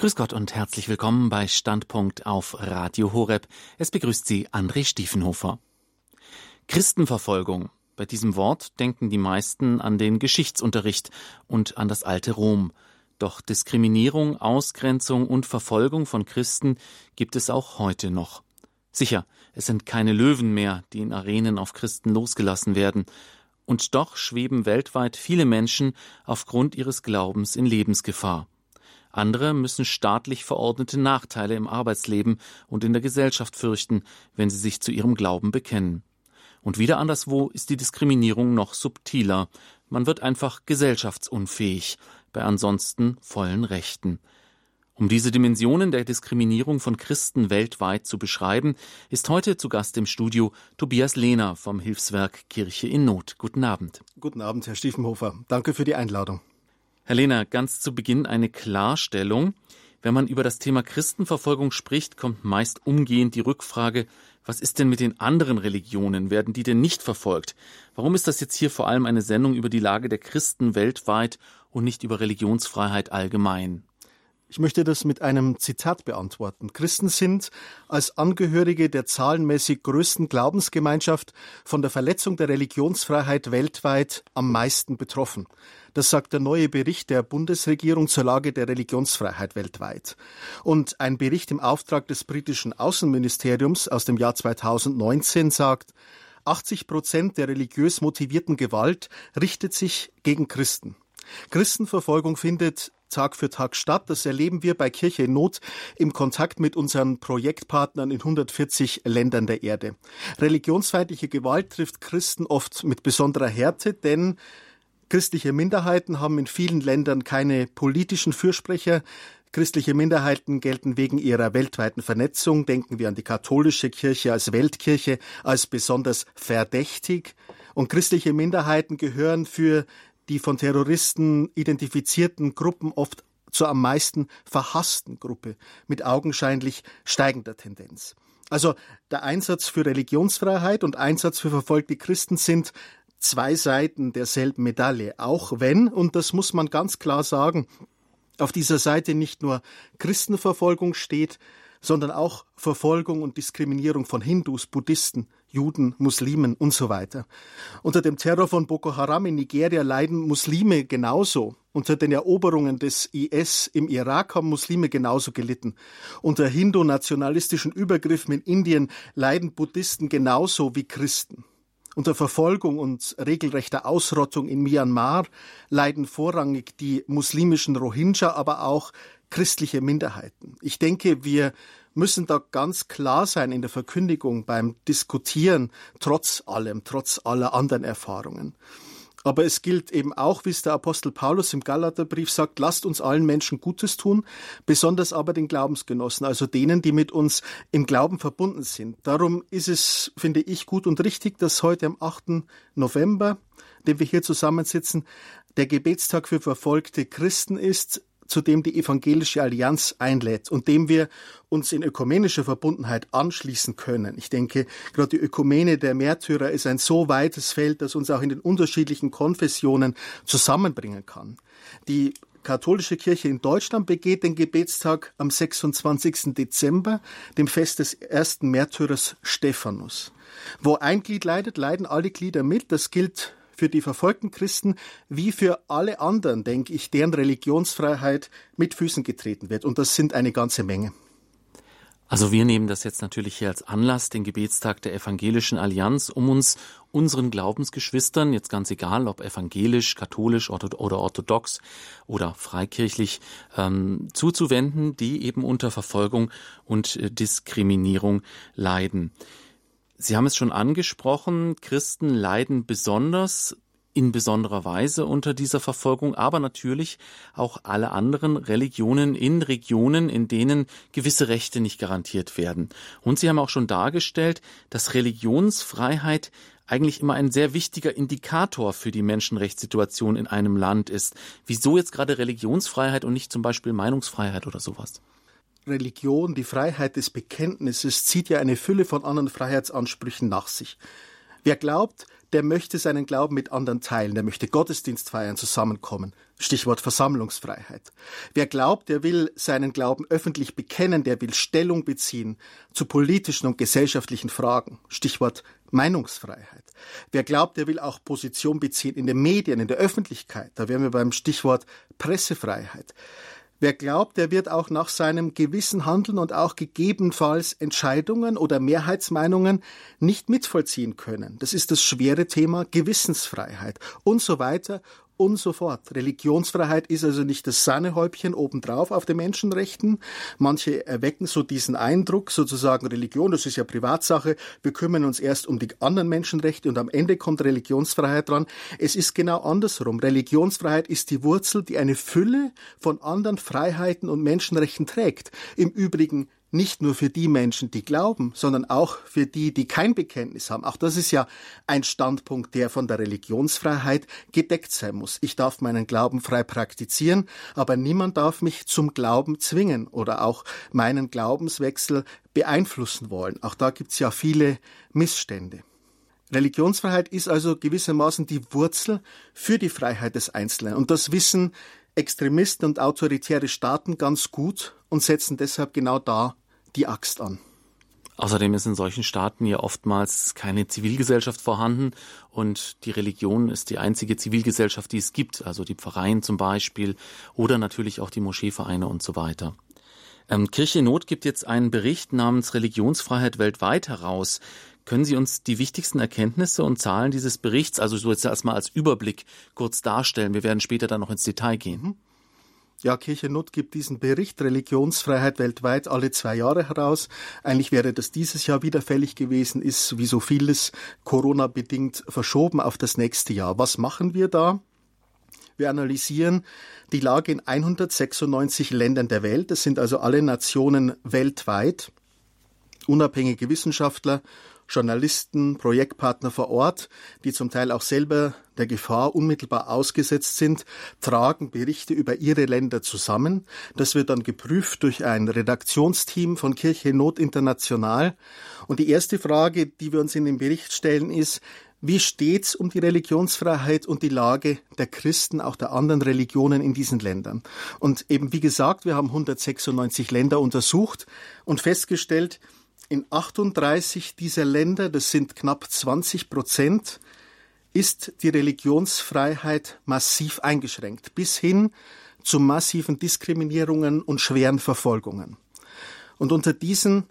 Grüß Gott und herzlich willkommen bei Standpunkt auf Radio Horeb. Es begrüßt Sie André Stiefenhofer. Christenverfolgung. Bei diesem Wort denken die meisten an den Geschichtsunterricht und an das alte Rom. Doch Diskriminierung, Ausgrenzung und Verfolgung von Christen gibt es auch heute noch. Sicher, es sind keine Löwen mehr, die in Arenen auf Christen losgelassen werden. Und doch schweben weltweit viele Menschen aufgrund ihres Glaubens in Lebensgefahr. Andere müssen staatlich verordnete Nachteile im Arbeitsleben und in der Gesellschaft fürchten, wenn sie sich zu ihrem Glauben bekennen. Und wieder anderswo ist die Diskriminierung noch subtiler. Man wird einfach gesellschaftsunfähig, bei ansonsten vollen Rechten. Um diese Dimensionen der Diskriminierung von Christen weltweit zu beschreiben, ist heute zu Gast im Studio Tobias Lehner vom Hilfswerk Kirche in Not. Guten Abend. Guten Abend, Herr Stiefenhofer. Danke für die Einladung. Herr Lehner, ganz zu Beginn eine Klarstellung. Wenn man über das Thema Christenverfolgung spricht, kommt meist umgehend die Rückfrage, was ist denn mit den anderen Religionen? Werden die denn nicht verfolgt? Warum ist das jetzt hier vor allem eine Sendung über die Lage der Christen weltweit und nicht über Religionsfreiheit allgemein? Ich möchte das mit einem Zitat beantworten. Christen sind als Angehörige der zahlenmäßig größten Glaubensgemeinschaft von der Verletzung der Religionsfreiheit weltweit am meisten betroffen. Das sagt der neue Bericht der Bundesregierung zur Lage der Religionsfreiheit weltweit. Und ein Bericht im Auftrag des britischen Außenministeriums aus dem Jahr 2019 sagt, 80 Prozent der religiös motivierten Gewalt richtet sich gegen Christen. Christenverfolgung findet Tag für Tag statt. Das erleben wir bei Kirche in Not im Kontakt mit unseren Projektpartnern in 140 Ländern der Erde. Religionsfeindliche Gewalt trifft Christen oft mit besonderer Härte, denn christliche Minderheiten haben in vielen Ländern keine politischen Fürsprecher. Christliche Minderheiten gelten wegen ihrer weltweiten Vernetzung, denken wir an die katholische Kirche als Weltkirche, als besonders verdächtig. Und christliche Minderheiten gehören für die von Terroristen identifizierten Gruppen oft zur am meisten verhassten Gruppe mit augenscheinlich steigender Tendenz. Also der Einsatz für Religionsfreiheit und Einsatz für verfolgte Christen sind zwei Seiten derselben Medaille, auch wenn, und das muss man ganz klar sagen, auf dieser Seite nicht nur Christenverfolgung steht, sondern auch Verfolgung und Diskriminierung von Hindus, Buddhisten, Juden, Muslimen und so weiter. Unter dem Terror von Boko Haram in Nigeria leiden Muslime genauso. Unter den Eroberungen des IS im Irak haben Muslime genauso gelitten. Unter hindu-nationalistischen Übergriffen in Indien leiden Buddhisten genauso wie Christen. Unter Verfolgung und regelrechter Ausrottung in Myanmar leiden vorrangig die muslimischen Rohingya, aber auch christliche Minderheiten. Ich denke, wir müssen da ganz klar sein in der Verkündigung beim Diskutieren, trotz allem, trotz aller anderen Erfahrungen. Aber es gilt eben auch, wie es der Apostel Paulus im Galaterbrief sagt, lasst uns allen Menschen Gutes tun, besonders aber den Glaubensgenossen, also denen, die mit uns im Glauben verbunden sind. Darum ist es, finde ich, gut und richtig, dass heute am 8. November, den wir hier zusammensitzen, der Gebetstag für verfolgte Christen ist, zu dem die Evangelische Allianz einlädt und dem wir uns in ökumenischer Verbundenheit anschließen können. Ich denke, gerade die Ökumene der Märtyrer ist ein so weites Feld, das uns auch in den unterschiedlichen Konfessionen zusammenbringen kann. Die katholische Kirche in Deutschland begeht den Gebetstag am 26. Dezember, dem Fest des ersten Märtyrers Stephanus. Wo ein Glied leidet, leiden alle Glieder mit. Das gilt für die verfolgten Christen wie für alle anderen, denke ich, deren Religionsfreiheit mit Füßen getreten wird. Und das sind eine ganze Menge. Also wir nehmen das jetzt natürlich hier als Anlass, den Gebetstag der Evangelischen Allianz, um uns unseren Glaubensgeschwistern, jetzt ganz egal, ob evangelisch, katholisch oder orthodox oder freikirchlich, ähm, zuzuwenden, die eben unter Verfolgung und äh, Diskriminierung leiden. Sie haben es schon angesprochen, Christen leiden besonders in besonderer Weise unter dieser Verfolgung, aber natürlich auch alle anderen Religionen in Regionen, in denen gewisse Rechte nicht garantiert werden. Und Sie haben auch schon dargestellt, dass Religionsfreiheit eigentlich immer ein sehr wichtiger Indikator für die Menschenrechtssituation in einem Land ist. Wieso jetzt gerade Religionsfreiheit und nicht zum Beispiel Meinungsfreiheit oder sowas? Religion, die Freiheit des Bekenntnisses zieht ja eine Fülle von anderen Freiheitsansprüchen nach sich. Wer glaubt, der möchte seinen Glauben mit anderen teilen, der möchte Gottesdienst feiern, zusammenkommen, Stichwort Versammlungsfreiheit. Wer glaubt, der will seinen Glauben öffentlich bekennen, der will Stellung beziehen zu politischen und gesellschaftlichen Fragen. Stichwort Meinungsfreiheit. Wer glaubt, der will auch Position beziehen in den Medien, in der Öffentlichkeit. Da wären wir beim Stichwort Pressefreiheit. Wer glaubt, der wird auch nach seinem Gewissen handeln und auch gegebenenfalls Entscheidungen oder Mehrheitsmeinungen nicht mitvollziehen können. Das ist das schwere Thema Gewissensfreiheit und so weiter und so fort. Religionsfreiheit ist also nicht das Sahnehäubchen obendrauf auf den Menschenrechten. Manche erwecken so diesen Eindruck, sozusagen Religion, das ist ja Privatsache, wir kümmern uns erst um die anderen Menschenrechte und am Ende kommt Religionsfreiheit dran. Es ist genau andersrum. Religionsfreiheit ist die Wurzel, die eine Fülle von anderen Freiheiten und Menschenrechten trägt. Im Übrigen nicht nur für die Menschen, die glauben, sondern auch für die, die kein Bekenntnis haben. Auch das ist ja ein Standpunkt, der von der Religionsfreiheit gedeckt sein muss. Ich darf meinen Glauben frei praktizieren, aber niemand darf mich zum Glauben zwingen oder auch meinen Glaubenswechsel beeinflussen wollen. Auch da gibt es ja viele Missstände. Religionsfreiheit ist also gewissermaßen die Wurzel für die Freiheit des Einzelnen. Und das wissen Extremisten und autoritäre Staaten ganz gut und setzen deshalb genau da die Axt an. Außerdem ist in solchen Staaten ja oftmals keine Zivilgesellschaft vorhanden und die Religion ist die einzige Zivilgesellschaft, die es gibt, also die Pfarreien zum Beispiel oder natürlich auch die Moscheevereine und so weiter. Ähm, Kirche Not gibt jetzt einen Bericht namens Religionsfreiheit weltweit heraus. Können Sie uns die wichtigsten Erkenntnisse und Zahlen dieses Berichts, also so jetzt erstmal als Überblick, kurz darstellen? Wir werden später dann noch ins Detail gehen. Mhm. Ja, Kirche Not gibt diesen Bericht Religionsfreiheit weltweit alle zwei Jahre heraus. Eigentlich wäre das dieses Jahr wieder fällig gewesen, ist wie so vieles Corona-bedingt verschoben auf das nächste Jahr. Was machen wir da? Wir analysieren die Lage in 196 Ländern der Welt. Das sind also alle Nationen weltweit. Unabhängige Wissenschaftler Journalisten, Projektpartner vor Ort, die zum Teil auch selber der Gefahr unmittelbar ausgesetzt sind, tragen Berichte über ihre Länder zusammen. Das wird dann geprüft durch ein Redaktionsteam von Kirche Not International. Und die erste Frage, die wir uns in dem Bericht stellen, ist, wie steht's um die Religionsfreiheit und die Lage der Christen, auch der anderen Religionen in diesen Ländern? Und eben wie gesagt, wir haben 196 Länder untersucht und festgestellt, in 38 dieser Länder, das sind knapp 20 Prozent, ist die Religionsfreiheit massiv eingeschränkt, bis hin zu massiven Diskriminierungen und schweren Verfolgungen. Und unter diesen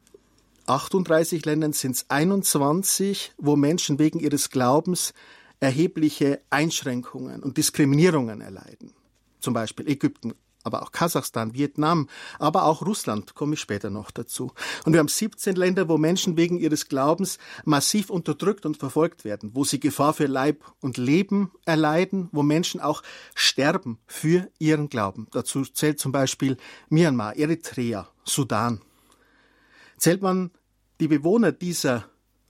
38 Ländern sind es 21, wo Menschen wegen ihres Glaubens erhebliche Einschränkungen und Diskriminierungen erleiden. Zum Beispiel Ägypten, aber auch Kasachstan, Vietnam, aber auch Russland, komme ich später noch dazu. Und wir haben 17 Länder, wo Menschen wegen ihres Glaubens massiv unterdrückt und verfolgt werden, wo sie Gefahr für Leib und Leben erleiden, wo Menschen auch sterben für ihren Glauben. Dazu zählt zum Beispiel Myanmar, Eritrea, Sudan. Zählt man die Bewohner dieser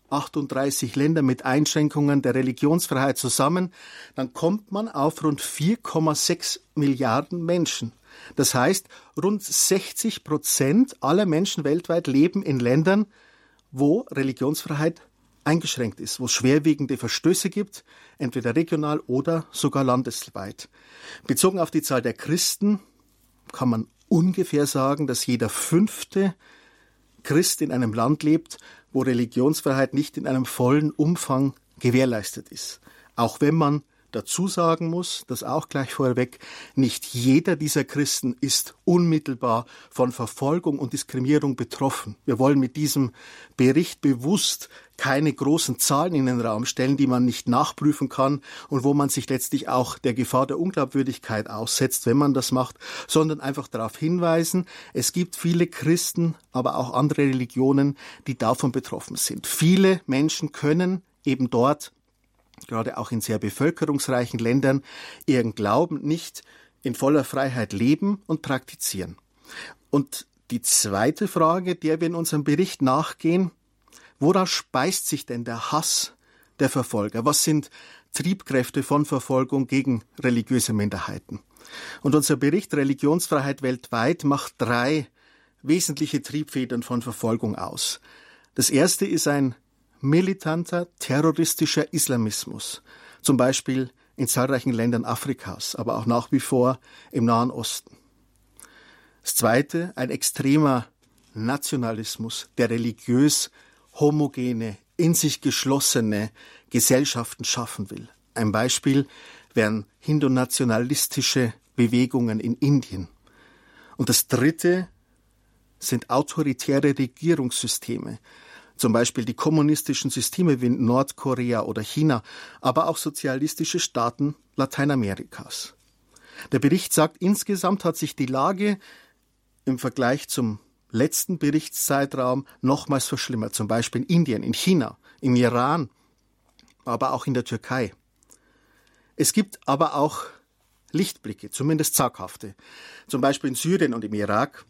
38 Länder mit Einschränkungen der Religionsfreiheit zusammen, dann kommt man auf rund 4,6 Milliarden Menschen. Das heißt, rund 60 Prozent aller Menschen weltweit leben in Ländern, wo Religionsfreiheit eingeschränkt ist, wo es schwerwiegende Verstöße gibt, entweder regional oder sogar landesweit. Bezogen auf die Zahl der Christen kann man ungefähr sagen, dass jeder fünfte Christ in einem Land lebt, wo Religionsfreiheit nicht in einem vollen Umfang gewährleistet ist. Auch wenn man dazu sagen muss, das auch gleich vorweg, nicht jeder dieser Christen ist unmittelbar von Verfolgung und Diskriminierung betroffen. Wir wollen mit diesem Bericht bewusst keine großen Zahlen in den Raum stellen, die man nicht nachprüfen kann und wo man sich letztlich auch der Gefahr der Unglaubwürdigkeit aussetzt, wenn man das macht, sondern einfach darauf hinweisen, es gibt viele Christen, aber auch andere Religionen, die davon betroffen sind. Viele Menschen können eben dort gerade auch in sehr bevölkerungsreichen Ländern, ihren Glauben nicht in voller Freiheit leben und praktizieren. Und die zweite Frage, der wir in unserem Bericht nachgehen, woraus speist sich denn der Hass der Verfolger? Was sind Triebkräfte von Verfolgung gegen religiöse Minderheiten? Und unser Bericht Religionsfreiheit weltweit macht drei wesentliche Triebfedern von Verfolgung aus. Das erste ist ein militanter terroristischer Islamismus, zum Beispiel in zahlreichen Ländern Afrikas, aber auch nach wie vor im Nahen Osten. Das Zweite, ein extremer Nationalismus, der religiös homogene, in sich geschlossene Gesellschaften schaffen will. Ein Beispiel wären hindu-nationalistische Bewegungen in Indien. Und das Dritte sind autoritäre Regierungssysteme, zum Beispiel die kommunistischen Systeme wie Nordkorea oder China, aber auch sozialistische Staaten Lateinamerikas. Der Bericht sagt, insgesamt hat sich die Lage im Vergleich zum letzten Berichtszeitraum nochmals verschlimmert, zum Beispiel in Indien, in China, im Iran, aber auch in der Türkei. Es gibt aber auch Lichtblicke, zumindest zaghafte. Zum Beispiel in Syrien und im Irak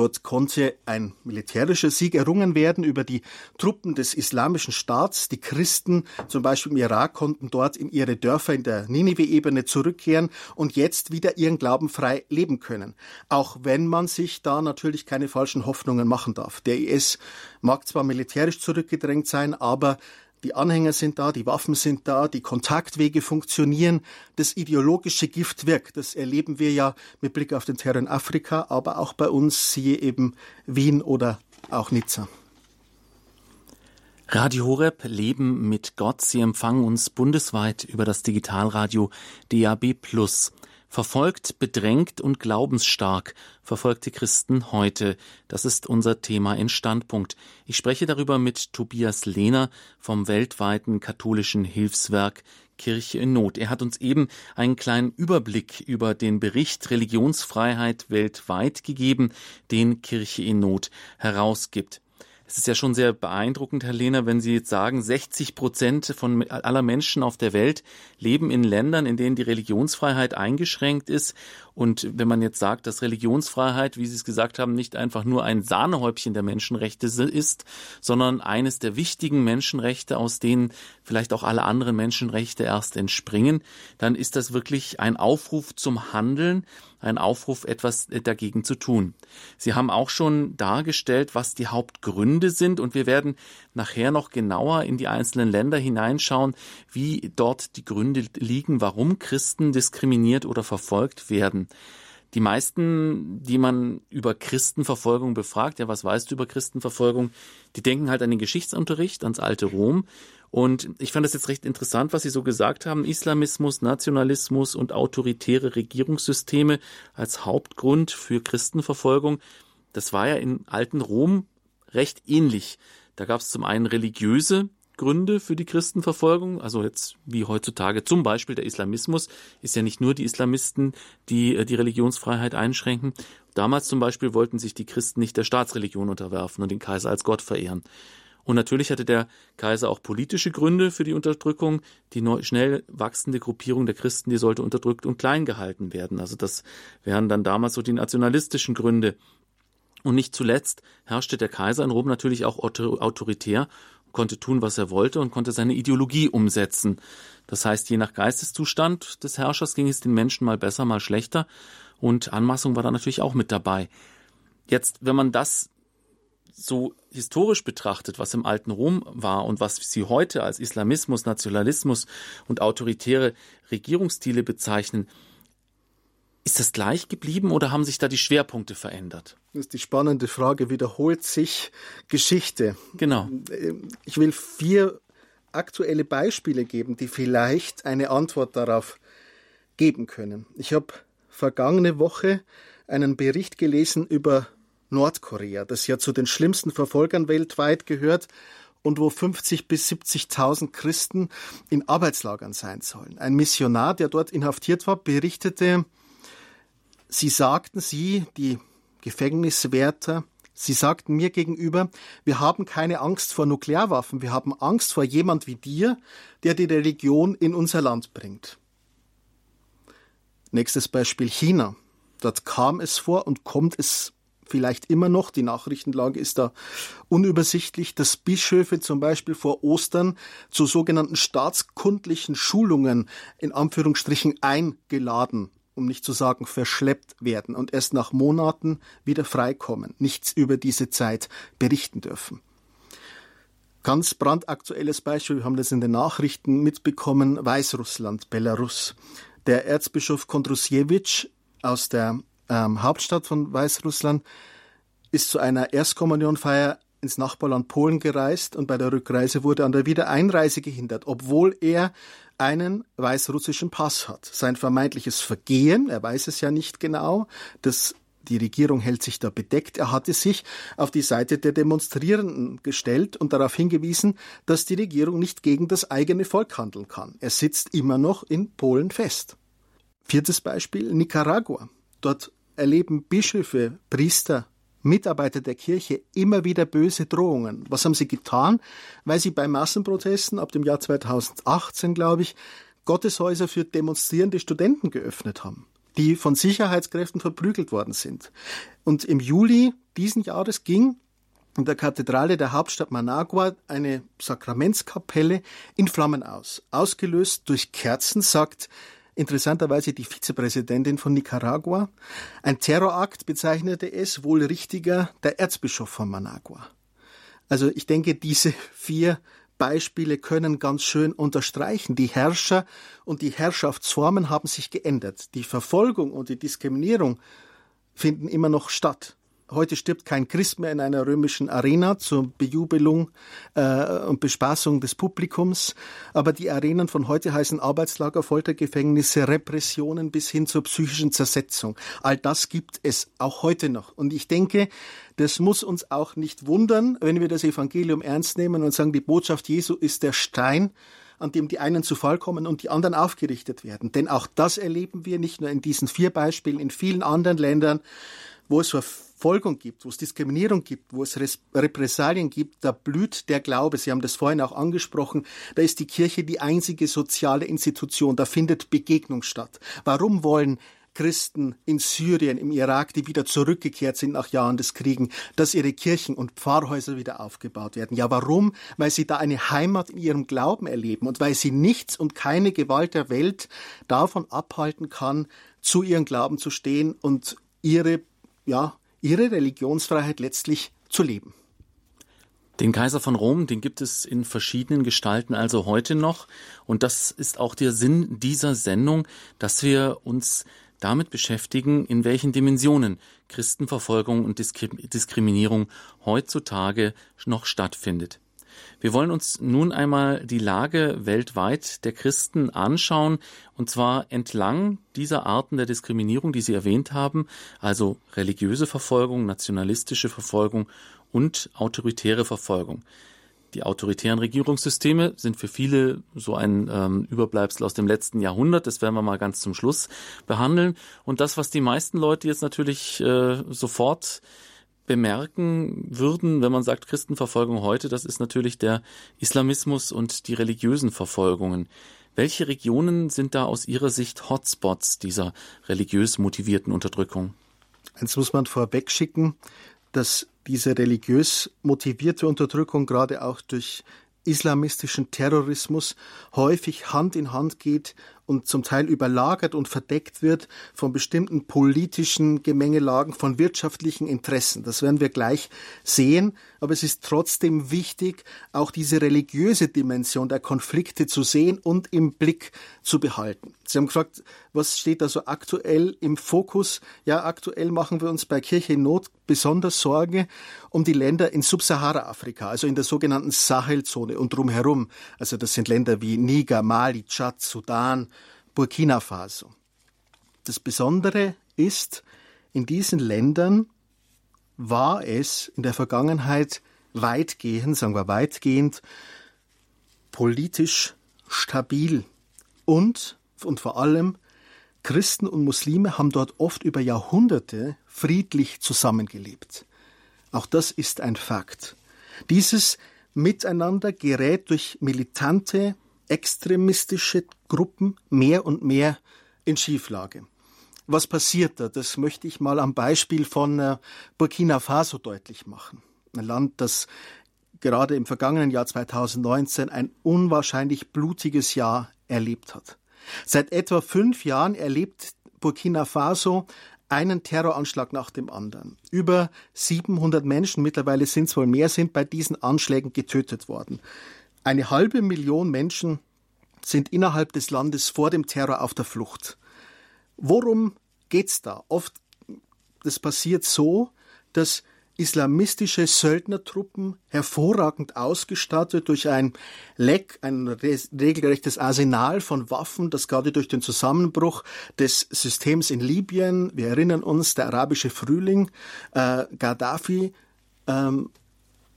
Dort konnte ein militärischer Sieg errungen werden über die Truppen des Islamischen Staats. Die Christen, zum Beispiel im Irak, konnten dort in ihre Dörfer in der Ninive-Ebene zurückkehren und jetzt wieder ihren Glauben frei leben können. Auch wenn man sich da natürlich keine falschen Hoffnungen machen darf. Der IS mag zwar militärisch zurückgedrängt sein, aber die Anhänger sind da, die Waffen sind da, die Kontaktwege funktionieren, das ideologische Gift wirkt. Das erleben wir ja mit Blick auf den Terror in Afrika, aber auch bei uns, siehe eben Wien oder auch Nizza. Radio Horeb Leben mit Gott. Sie empfangen uns bundesweit über das Digitalradio DAB+. Verfolgt, bedrängt und glaubensstark verfolgte Christen heute. Das ist unser Thema in Standpunkt. Ich spreche darüber mit Tobias Lehner vom weltweiten katholischen Hilfswerk Kirche in Not. Er hat uns eben einen kleinen Überblick über den Bericht Religionsfreiheit weltweit gegeben, den Kirche in Not herausgibt. Es ist ja schon sehr beeindruckend, Herr Lehner, wenn Sie jetzt sagen, 60 Prozent von aller Menschen auf der Welt leben in Ländern, in denen die Religionsfreiheit eingeschränkt ist. Und wenn man jetzt sagt, dass Religionsfreiheit, wie Sie es gesagt haben, nicht einfach nur ein Sahnehäubchen der Menschenrechte ist, sondern eines der wichtigen Menschenrechte, aus denen vielleicht auch alle anderen Menschenrechte erst entspringen, dann ist das wirklich ein Aufruf zum Handeln, ein Aufruf, etwas dagegen zu tun. Sie haben auch schon dargestellt, was die Hauptgründe sind und wir werden nachher noch genauer in die einzelnen Länder hineinschauen, wie dort die Gründe liegen, warum Christen diskriminiert oder verfolgt werden. Die meisten, die man über Christenverfolgung befragt, ja, was weißt du über Christenverfolgung, die denken halt an den Geschichtsunterricht, ans alte Rom und ich fand das jetzt recht interessant, was Sie so gesagt haben. Islamismus, Nationalismus und autoritäre Regierungssysteme als Hauptgrund für Christenverfolgung. Das war ja in alten Rom recht ähnlich. Da gab es zum einen religiöse Gründe für die Christenverfolgung, also jetzt wie heutzutage zum Beispiel der Islamismus, ist ja nicht nur die Islamisten, die äh, die Religionsfreiheit einschränken. Damals zum Beispiel wollten sich die Christen nicht der Staatsreligion unterwerfen und den Kaiser als Gott verehren. Und natürlich hatte der Kaiser auch politische Gründe für die Unterdrückung. Die neu, schnell wachsende Gruppierung der Christen, die sollte unterdrückt und klein gehalten werden. Also das wären dann damals so die nationalistischen Gründe. Und nicht zuletzt herrschte der Kaiser in Rom natürlich auch autoritär, konnte tun, was er wollte und konnte seine Ideologie umsetzen. Das heißt, je nach Geisteszustand des Herrschers ging es den Menschen mal besser, mal schlechter. Und Anmaßung war da natürlich auch mit dabei. Jetzt, wenn man das so historisch betrachtet, was im alten Rom war und was sie heute als Islamismus, Nationalismus und autoritäre Regierungsstile bezeichnen, ist das gleich geblieben oder haben sich da die Schwerpunkte verändert? Das ist die spannende Frage. Wiederholt sich Geschichte? Genau. Ich will vier aktuelle Beispiele geben, die vielleicht eine Antwort darauf geben können. Ich habe vergangene Woche einen Bericht gelesen über Nordkorea, das ja zu den schlimmsten Verfolgern weltweit gehört und wo 50 bis 70.000 Christen in Arbeitslagern sein sollen. Ein Missionar, der dort inhaftiert war, berichtete, sie sagten, sie, die Gefängniswärter, sie sagten mir gegenüber, wir haben keine Angst vor Nuklearwaffen, wir haben Angst vor jemand wie dir, der die Religion in unser Land bringt. Nächstes Beispiel China. Dort kam es vor und kommt es vielleicht immer noch, die Nachrichtenlage ist da unübersichtlich, dass Bischöfe zum Beispiel vor Ostern zu sogenannten staatskundlichen Schulungen in Anführungsstrichen eingeladen um nicht zu sagen verschleppt werden und erst nach Monaten wieder freikommen, nichts über diese Zeit berichten dürfen. Ganz brandaktuelles Beispiel, wir haben das in den Nachrichten mitbekommen, Weißrussland, Belarus. Der Erzbischof Kondrusiewicz aus der ähm, Hauptstadt von Weißrussland ist zu einer Erstkommunionfeier ins Nachbarland Polen gereist und bei der Rückreise wurde an der Wiedereinreise gehindert, obwohl er einen weißrussischen Pass hat. Sein vermeintliches Vergehen, er weiß es ja nicht genau, das die Regierung hält sich da bedeckt. Er hatte sich auf die Seite der Demonstrierenden gestellt und darauf hingewiesen, dass die Regierung nicht gegen das eigene Volk handeln kann. Er sitzt immer noch in Polen fest. Viertes Beispiel, Nicaragua. Dort erleben Bischöfe, Priester, Mitarbeiter der Kirche immer wieder böse Drohungen. Was haben sie getan? Weil sie bei Massenprotesten ab dem Jahr 2018, glaube ich, Gotteshäuser für demonstrierende Studenten geöffnet haben die von Sicherheitskräften verprügelt worden sind. Und im Juli diesen Jahres ging in der Kathedrale der Hauptstadt Managua eine Sakramentskapelle in Flammen aus. Ausgelöst durch Kerzen, sagt interessanterweise die Vizepräsidentin von Nicaragua. Ein Terrorakt bezeichnete es wohl richtiger der Erzbischof von Managua. Also ich denke, diese vier Beispiele können ganz schön unterstreichen. Die Herrscher und die Herrschaftsformen haben sich geändert. Die Verfolgung und die Diskriminierung finden immer noch statt. Heute stirbt kein Christ mehr in einer römischen Arena zur Bejubelung äh, und Bespaßung des Publikums. Aber die Arenen von heute heißen Arbeitslager, Foltergefängnisse, Repressionen bis hin zur psychischen Zersetzung. All das gibt es auch heute noch. Und ich denke, das muss uns auch nicht wundern, wenn wir das Evangelium ernst nehmen und sagen, die Botschaft Jesu ist der Stein, an dem die einen zu Fall kommen und die anderen aufgerichtet werden. Denn auch das erleben wir nicht nur in diesen vier Beispielen, in vielen anderen Ländern, wo es Verfolgung gibt, wo es Diskriminierung gibt, wo es Repressalien gibt, da blüht der Glaube. Sie haben das vorhin auch angesprochen. Da ist die Kirche die einzige soziale Institution. Da findet Begegnung statt. Warum wollen Christen in Syrien, im Irak, die wieder zurückgekehrt sind nach Jahren des Krieges, dass ihre Kirchen und Pfarrhäuser wieder aufgebaut werden. Ja, warum? Weil sie da eine Heimat in ihrem Glauben erleben und weil sie nichts und keine Gewalt der Welt davon abhalten kann, zu ihrem Glauben zu stehen und ihre ja, ihre Religionsfreiheit letztlich zu leben. Den Kaiser von Rom, den gibt es in verschiedenen Gestalten also heute noch. Und das ist auch der Sinn dieser Sendung, dass wir uns damit beschäftigen, in welchen Dimensionen Christenverfolgung und Diskriminierung heutzutage noch stattfindet. Wir wollen uns nun einmal die Lage weltweit der Christen anschauen, und zwar entlang dieser Arten der Diskriminierung, die Sie erwähnt haben, also religiöse Verfolgung, nationalistische Verfolgung und autoritäre Verfolgung. Die autoritären Regierungssysteme sind für viele so ein ähm, Überbleibsel aus dem letzten Jahrhundert. Das werden wir mal ganz zum Schluss behandeln. Und das, was die meisten Leute jetzt natürlich äh, sofort bemerken würden, wenn man sagt Christenverfolgung heute, das ist natürlich der Islamismus und die religiösen Verfolgungen. Welche Regionen sind da aus Ihrer Sicht Hotspots dieser religiös motivierten Unterdrückung? Eins muss man vorweg schicken, dass diese religiös motivierte Unterdrückung gerade auch durch islamistischen Terrorismus häufig Hand in Hand geht und zum Teil überlagert und verdeckt wird von bestimmten politischen Gemengelagen, von wirtschaftlichen Interessen. Das werden wir gleich sehen. Aber es ist trotzdem wichtig, auch diese religiöse Dimension der Konflikte zu sehen und im Blick zu behalten. Sie haben gefragt, was steht da so aktuell im Fokus? Ja, aktuell machen wir uns bei Kirche in Not besonders Sorge um die Länder in Subsahara-Afrika, also in der sogenannten Sahelzone und drumherum. Also das sind Länder wie Niger, Mali, Tschad, Sudan, Burkina Faso. Das Besondere ist, in diesen Ländern war es in der Vergangenheit weitgehend, sagen wir weitgehend, politisch stabil. Und, und vor allem, Christen und Muslime haben dort oft über Jahrhunderte friedlich zusammengelebt. Auch das ist ein Fakt. Dieses Miteinander gerät durch militante extremistische Gruppen mehr und mehr in Schieflage. Was passiert da? Das möchte ich mal am Beispiel von äh, Burkina Faso deutlich machen. Ein Land, das gerade im vergangenen Jahr 2019 ein unwahrscheinlich blutiges Jahr erlebt hat. Seit etwa fünf Jahren erlebt Burkina Faso einen Terroranschlag nach dem anderen. Über 700 Menschen, mittlerweile sind es wohl mehr, sind bei diesen Anschlägen getötet worden. Eine halbe Million Menschen sind innerhalb des Landes vor dem Terror auf der Flucht. Worum geht's da? Oft, das passiert so, dass islamistische Söldnertruppen, hervorragend ausgestattet durch ein Leck, ein regelrechtes Arsenal von Waffen, das gerade durch den Zusammenbruch des Systems in Libyen, wir erinnern uns, der arabische Frühling, äh, Gaddafi, ähm,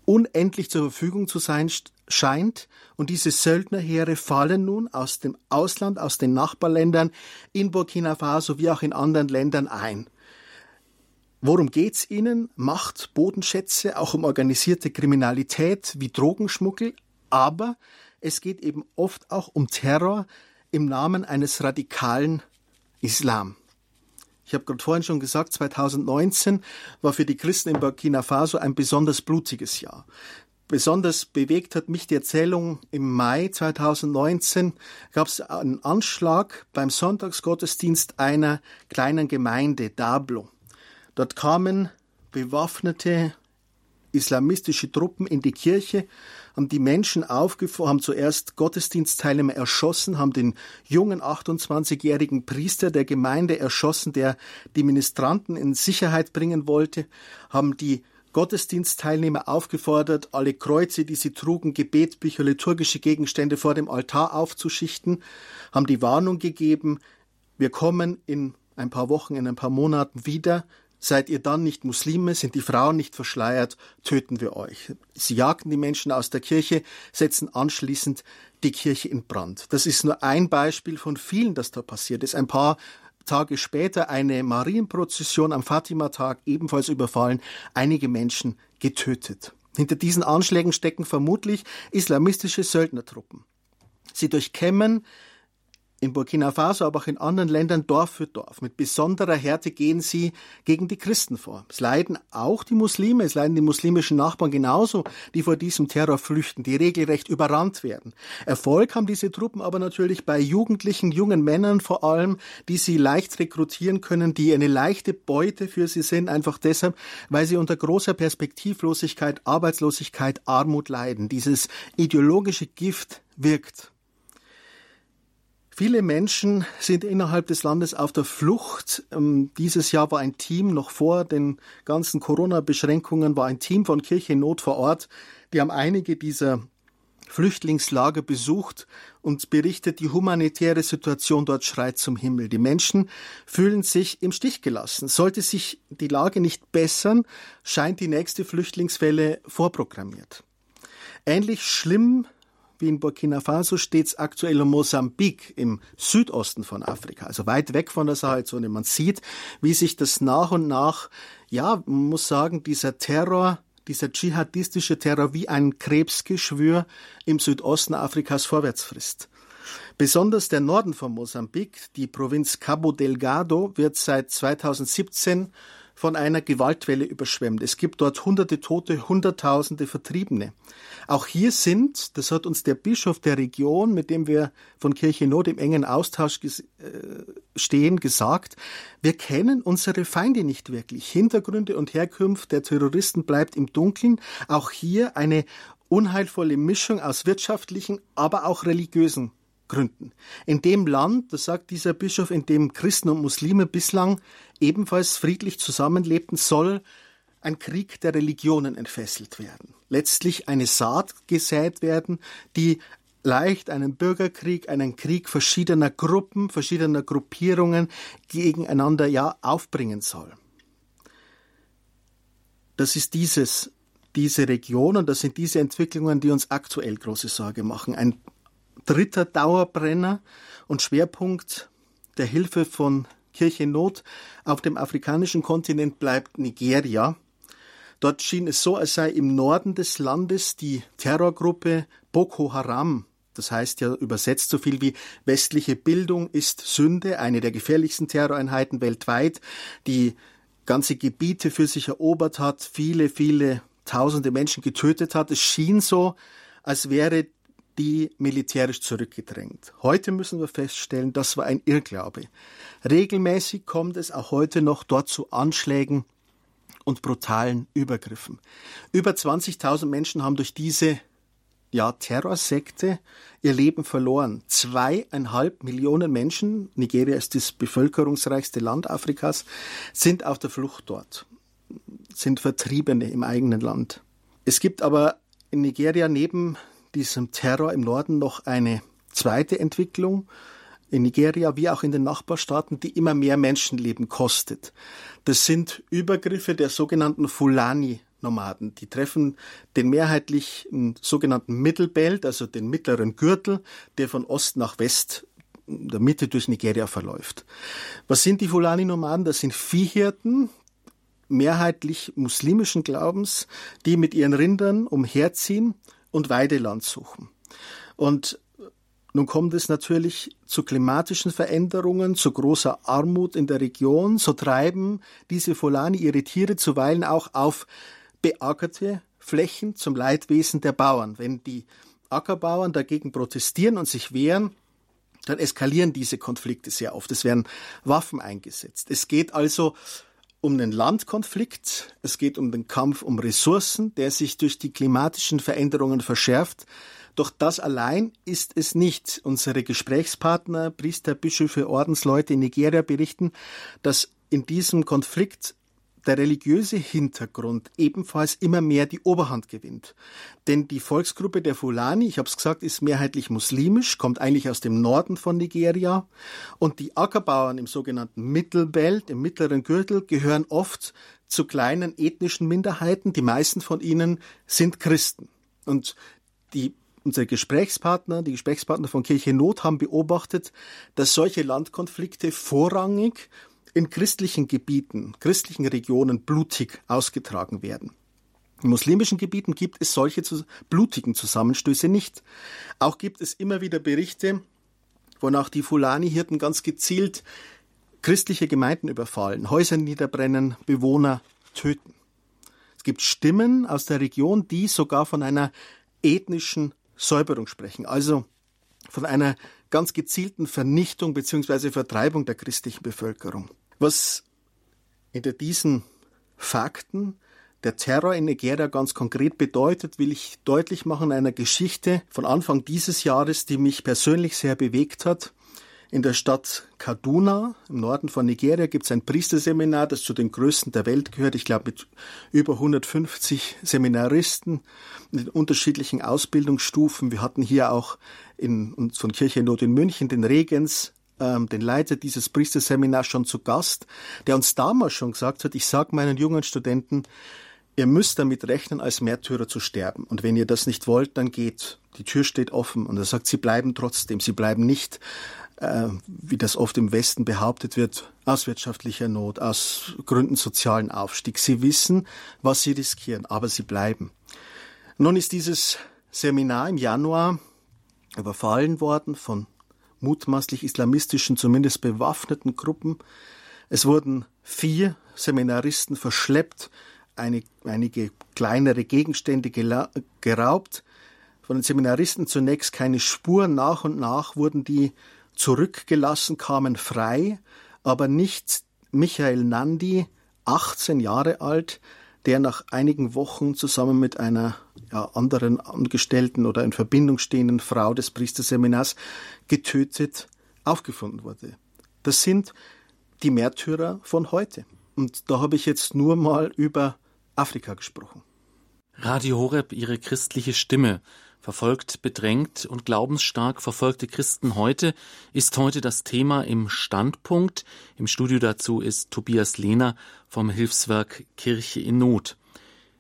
unendlich zur Verfügung zu sein scheint. Und diese Söldnerheere fallen nun aus dem Ausland, aus den Nachbarländern in Burkina Faso wie auch in anderen Ländern ein. Worum geht's ihnen? Macht, Bodenschätze, auch um organisierte Kriminalität wie Drogenschmuggel, aber es geht eben oft auch um Terror im Namen eines radikalen Islam. Ich habe gerade vorhin schon gesagt, 2019 war für die Christen in Burkina Faso ein besonders blutiges Jahr. Besonders bewegt hat mich die Erzählung im Mai 2019 gab es einen Anschlag beim Sonntagsgottesdienst einer kleinen Gemeinde, Dablo. Dort kamen bewaffnete islamistische Truppen in die Kirche, haben die Menschen aufgefahren, haben zuerst Gottesdienstteilnehmer erschossen, haben den jungen 28-jährigen Priester der Gemeinde erschossen, der die Ministranten in Sicherheit bringen wollte, haben die Gottesdienstteilnehmer aufgefordert, alle Kreuze, die sie trugen, Gebetbücher, liturgische Gegenstände vor dem Altar aufzuschichten, haben die Warnung gegeben, wir kommen in ein paar Wochen, in ein paar Monaten wieder, Seid ihr dann nicht Muslime, sind die Frauen nicht verschleiert, töten wir euch. Sie jagten die Menschen aus der Kirche, setzen anschließend die Kirche in Brand. Das ist nur ein Beispiel von vielen, das da passiert ist. Ein paar Tage später eine Marienprozession am Fatima-Tag ebenfalls überfallen, einige Menschen getötet. Hinter diesen Anschlägen stecken vermutlich islamistische Söldnertruppen. Sie durchkämmen in Burkina Faso, aber auch in anderen Ländern Dorf für Dorf. Mit besonderer Härte gehen sie gegen die Christen vor. Es leiden auch die Muslime, es leiden die muslimischen Nachbarn genauso, die vor diesem Terror flüchten, die regelrecht überrannt werden. Erfolg haben diese Truppen aber natürlich bei jugendlichen, jungen Männern vor allem, die sie leicht rekrutieren können, die eine leichte Beute für sie sind, einfach deshalb, weil sie unter großer Perspektivlosigkeit, Arbeitslosigkeit, Armut leiden. Dieses ideologische Gift wirkt. Viele Menschen sind innerhalb des Landes auf der Flucht. Ähm, dieses Jahr war ein Team, noch vor den ganzen Corona-Beschränkungen, war ein Team von Kirche Not vor Ort. Die haben einige dieser Flüchtlingslager besucht und berichtet, die humanitäre Situation dort schreit zum Himmel. Die Menschen fühlen sich im Stich gelassen. Sollte sich die Lage nicht bessern, scheint die nächste Flüchtlingswelle vorprogrammiert. Ähnlich schlimm wie in Burkina Faso steht es aktuell um Mosambik im Südosten von Afrika, also weit weg von der Sahelzone. Man sieht, wie sich das nach und nach, ja, man muss sagen, dieser Terror, dieser dschihadistische Terror wie ein Krebsgeschwür im Südosten Afrikas vorwärts frisst. Besonders der Norden von Mosambik, die Provinz Cabo Delgado, wird seit 2017 von einer Gewaltwelle überschwemmt. Es gibt dort hunderte Tote, hunderttausende Vertriebene. Auch hier sind, das hat uns der Bischof der Region, mit dem wir von Kirche Not im engen Austausch äh, stehen, gesagt, wir kennen unsere Feinde nicht wirklich. Hintergründe und Herkunft der Terroristen bleibt im Dunkeln. Auch hier eine unheilvolle Mischung aus wirtschaftlichen, aber auch religiösen Gründen. In dem Land, das sagt dieser Bischof, in dem Christen und Muslime bislang ebenfalls friedlich zusammenlebten, soll ein Krieg der Religionen entfesselt werden. Letztlich eine Saat gesät werden, die leicht einen Bürgerkrieg, einen Krieg verschiedener Gruppen, verschiedener Gruppierungen gegeneinander ja aufbringen soll. Das ist dieses, diese Region und das sind diese Entwicklungen, die uns aktuell große Sorge machen. Ein dritter Dauerbrenner und Schwerpunkt der Hilfe von Kirche Not auf dem afrikanischen Kontinent bleibt Nigeria. Dort schien es so, als sei im Norden des Landes die Terrorgruppe Boko Haram, das heißt ja übersetzt so viel wie westliche Bildung ist Sünde, eine der gefährlichsten Terroreinheiten weltweit, die ganze Gebiete für sich erobert hat, viele, viele tausende Menschen getötet hat. Es schien so, als wäre die militärisch zurückgedrängt. Heute müssen wir feststellen, das war ein Irrglaube. Regelmäßig kommt es auch heute noch dort zu Anschlägen und brutalen Übergriffen. Über 20.000 Menschen haben durch diese ja, Terrorsekte ihr Leben verloren. Zweieinhalb Millionen Menschen, Nigeria ist das bevölkerungsreichste Land Afrikas, sind auf der Flucht dort, sind Vertriebene im eigenen Land. Es gibt aber in Nigeria neben diesem Terror im Norden noch eine zweite Entwicklung in Nigeria wie auch in den Nachbarstaaten, die immer mehr Menschenleben kostet. Das sind Übergriffe der sogenannten Fulani-Nomaden. Die treffen den mehrheitlich sogenannten Mittelbelt, also den mittleren Gürtel, der von Ost nach West der Mitte durch Nigeria verläuft. Was sind die Fulani-Nomaden? Das sind Viehhirten, mehrheitlich muslimischen Glaubens, die mit ihren Rindern umherziehen und Weideland suchen. Und nun kommt es natürlich zu klimatischen Veränderungen, zu großer Armut in der Region. So treiben diese Fulani ihre Tiere zuweilen auch auf beackerte Flächen zum Leidwesen der Bauern. Wenn die Ackerbauern dagegen protestieren und sich wehren, dann eskalieren diese Konflikte sehr oft. Es werden Waffen eingesetzt. Es geht also um den Landkonflikt, es geht um den Kampf um Ressourcen, der sich durch die klimatischen Veränderungen verschärft. Doch das allein ist es nicht. Unsere Gesprächspartner, Priester, Bischöfe, Ordensleute in Nigeria berichten, dass in diesem Konflikt der religiöse Hintergrund ebenfalls immer mehr die Oberhand gewinnt. Denn die Volksgruppe der Fulani, ich habe es gesagt, ist mehrheitlich muslimisch, kommt eigentlich aus dem Norden von Nigeria. Und die Ackerbauern im sogenannten Mittelbelt, im mittleren Gürtel, gehören oft zu kleinen ethnischen Minderheiten. Die meisten von ihnen sind Christen. Und die Unsere Gesprächspartner, die Gesprächspartner von Kirche Not haben beobachtet, dass solche Landkonflikte vorrangig in christlichen Gebieten, christlichen Regionen blutig ausgetragen werden. In muslimischen Gebieten gibt es solche blutigen Zusammenstöße nicht. Auch gibt es immer wieder Berichte, wonach die Fulani-Hirten ganz gezielt christliche Gemeinden überfallen, Häuser niederbrennen, Bewohner töten. Es gibt Stimmen aus der Region, die sogar von einer ethnischen Säuberung sprechen, also von einer ganz gezielten Vernichtung bzw. Vertreibung der christlichen Bevölkerung. Was hinter diesen Fakten der Terror in Nigeria ganz konkret bedeutet, will ich deutlich machen in einer Geschichte von Anfang dieses Jahres, die mich persönlich sehr bewegt hat. In der Stadt Kaduna im Norden von Nigeria gibt es ein Priesterseminar, das zu den größten der Welt gehört. Ich glaube mit über 150 Seminaristen in unterschiedlichen Ausbildungsstufen. Wir hatten hier auch in, von Kirche Not in München den Regens, ähm, den Leiter dieses Priesterseminars schon zu Gast, der uns damals schon gesagt hat, ich sage meinen jungen Studenten, ihr müsst damit rechnen, als Märtyrer zu sterben. Und wenn ihr das nicht wollt, dann geht. Die Tür steht offen. Und er sagt, sie bleiben trotzdem. Sie bleiben nicht äh, wie das oft im Westen behauptet wird, aus wirtschaftlicher Not, aus Gründen sozialen Aufstiegs. Sie wissen, was sie riskieren, aber sie bleiben. Nun ist dieses Seminar im Januar überfallen worden von mutmaßlich islamistischen, zumindest bewaffneten Gruppen. Es wurden vier Seminaristen verschleppt, eine, einige kleinere Gegenstände geraubt. Von den Seminaristen zunächst keine Spur, nach und nach wurden die zurückgelassen, kamen frei, aber nicht Michael Nandi, 18 Jahre alt, der nach einigen Wochen zusammen mit einer ja, anderen Angestellten oder in Verbindung stehenden Frau des Priesterseminars getötet aufgefunden wurde. Das sind die Märtyrer von heute. Und da habe ich jetzt nur mal über Afrika gesprochen. Radio Horeb, Ihre christliche Stimme verfolgt, bedrängt und glaubensstark verfolgte Christen heute ist heute das Thema im Standpunkt. Im Studio dazu ist Tobias Lehner vom Hilfswerk Kirche in Not.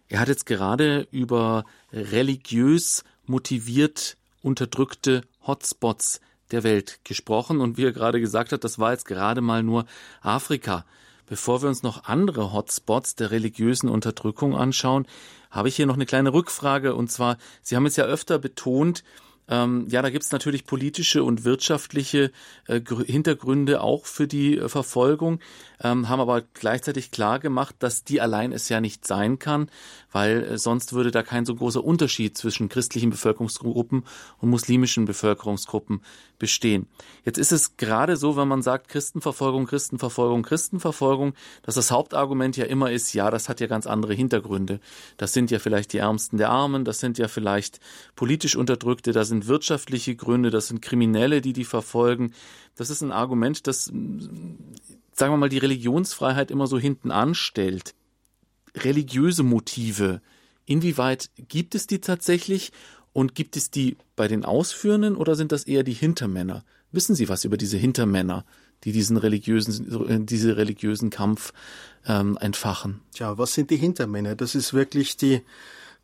Er hat jetzt gerade über religiös motiviert unterdrückte Hotspots der Welt gesprochen und wie er gerade gesagt hat, das war jetzt gerade mal nur Afrika. Bevor wir uns noch andere Hotspots der religiösen Unterdrückung anschauen, habe ich hier noch eine kleine Rückfrage. Und zwar, Sie haben es ja öfter betont, Ähm, ja, da gibt's natürlich politische und wirtschaftliche äh, Hintergründe auch für die äh, Verfolgung, ähm, haben aber gleichzeitig klar gemacht, dass die allein es ja nicht sein kann, weil äh, sonst würde da kein so großer Unterschied zwischen christlichen Bevölkerungsgruppen und muslimischen Bevölkerungsgruppen bestehen. Jetzt ist es gerade so, wenn man sagt Christenverfolgung, Christenverfolgung, Christenverfolgung, dass das Hauptargument ja immer ist, ja, das hat ja ganz andere Hintergründe. Das sind ja vielleicht die Ärmsten der Armen, das sind ja vielleicht politisch Unterdrückte, das sind wirtschaftliche Gründe, das sind Kriminelle, die die verfolgen. Das ist ein Argument, das, sagen wir mal, die Religionsfreiheit immer so hinten anstellt. Religiöse Motive, inwieweit gibt es die tatsächlich und gibt es die bei den Ausführenden oder sind das eher die Hintermänner? Wissen Sie was über diese Hintermänner, die diesen religiösen, diese religiösen Kampf ähm, entfachen? Tja, was sind die Hintermänner? Das ist wirklich die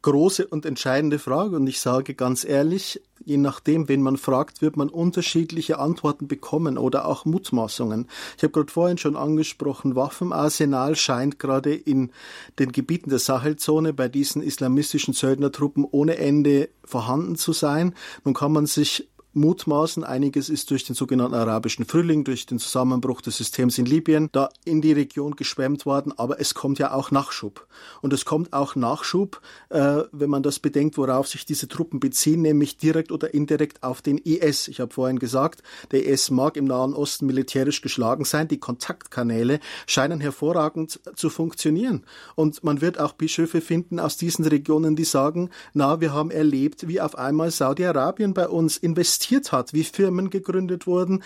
große und entscheidende Frage. Und ich sage ganz ehrlich, je nachdem, wen man fragt, wird man unterschiedliche Antworten bekommen oder auch Mutmaßungen. Ich habe gerade vorhin schon angesprochen, Waffenarsenal scheint gerade in den Gebieten der Sahelzone bei diesen islamistischen Söldnertruppen ohne Ende vorhanden zu sein. Nun kann man sich mutmaßen. Einiges ist durch den sogenannten arabischen Frühling, durch den Zusammenbruch des Systems in Libyen, da in die Region geschwemmt worden. Aber es kommt ja auch Nachschub. Und es kommt auch Nachschub, äh, wenn man das bedenkt, worauf sich diese Truppen beziehen, nämlich direkt oder indirekt auf den IS. Ich habe vorhin gesagt, der IS mag im Nahen Osten militärisch geschlagen sein. Die Kontaktkanäle scheinen hervorragend zu funktionieren. Und man wird auch Bischöfe finden aus diesen Regionen, die sagen, na, wir haben erlebt, wie auf einmal Saudi-Arabien bei uns investiert investiert hat, wie Firmen gegründet wurden,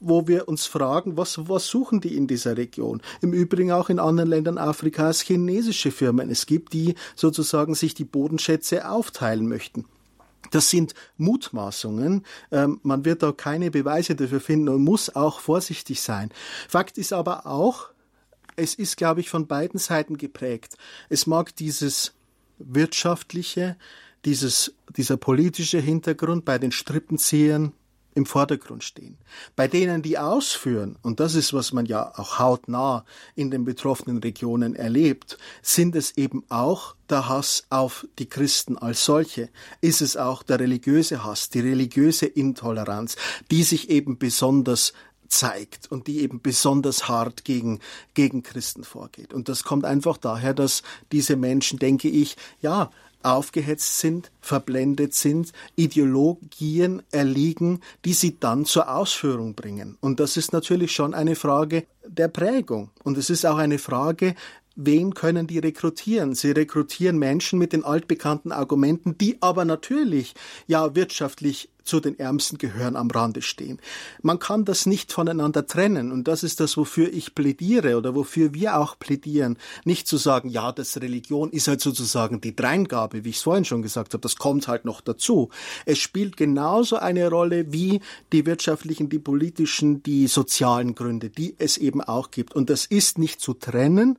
wo wir uns fragen, was, was suchen die in dieser Region? Im Übrigen auch in anderen Ländern Afrikas chinesische Firmen. Es gibt die sozusagen sich die Bodenschätze aufteilen möchten. Das sind Mutmaßungen. Ähm, man wird da keine Beweise dafür finden und muss auch vorsichtig sein. Fakt ist aber auch, es ist, glaube ich, von beiden Seiten geprägt. Es mag dieses wirtschaftliche, dieses, dieser politische Hintergrund bei den Strippenziehern im Vordergrund stehen. Bei denen, die ausführen, und das ist, was man ja auch hautnah in den betroffenen Regionen erlebt, sind es eben auch der Hass auf die Christen als solche, ist es auch der religiöse Hass, die religiöse Intoleranz, die sich eben besonders zeigt und die eben besonders hart gegen, gegen Christen vorgeht. Und das kommt einfach daher, dass diese Menschen, denke ich, ja, aufgehetzt sind, verblendet sind, Ideologien erliegen, die sie dann zur Ausführung bringen. Und das ist natürlich schon eine Frage der Prägung. Und es ist auch eine Frage, wen können die rekrutieren? Sie rekrutieren Menschen mit den altbekannten Argumenten, die aber natürlich ja wirtschaftlich zu den Ärmsten gehören, am Rande stehen. Man kann das nicht voneinander trennen und das ist das, wofür ich plädiere oder wofür wir auch plädieren. Nicht zu sagen, ja, das Religion ist halt sozusagen die Dreingabe, wie ich es vorhin schon gesagt habe, das kommt halt noch dazu. Es spielt genauso eine Rolle wie die wirtschaftlichen, die politischen, die sozialen Gründe, die es eben auch gibt. Und das ist nicht zu trennen,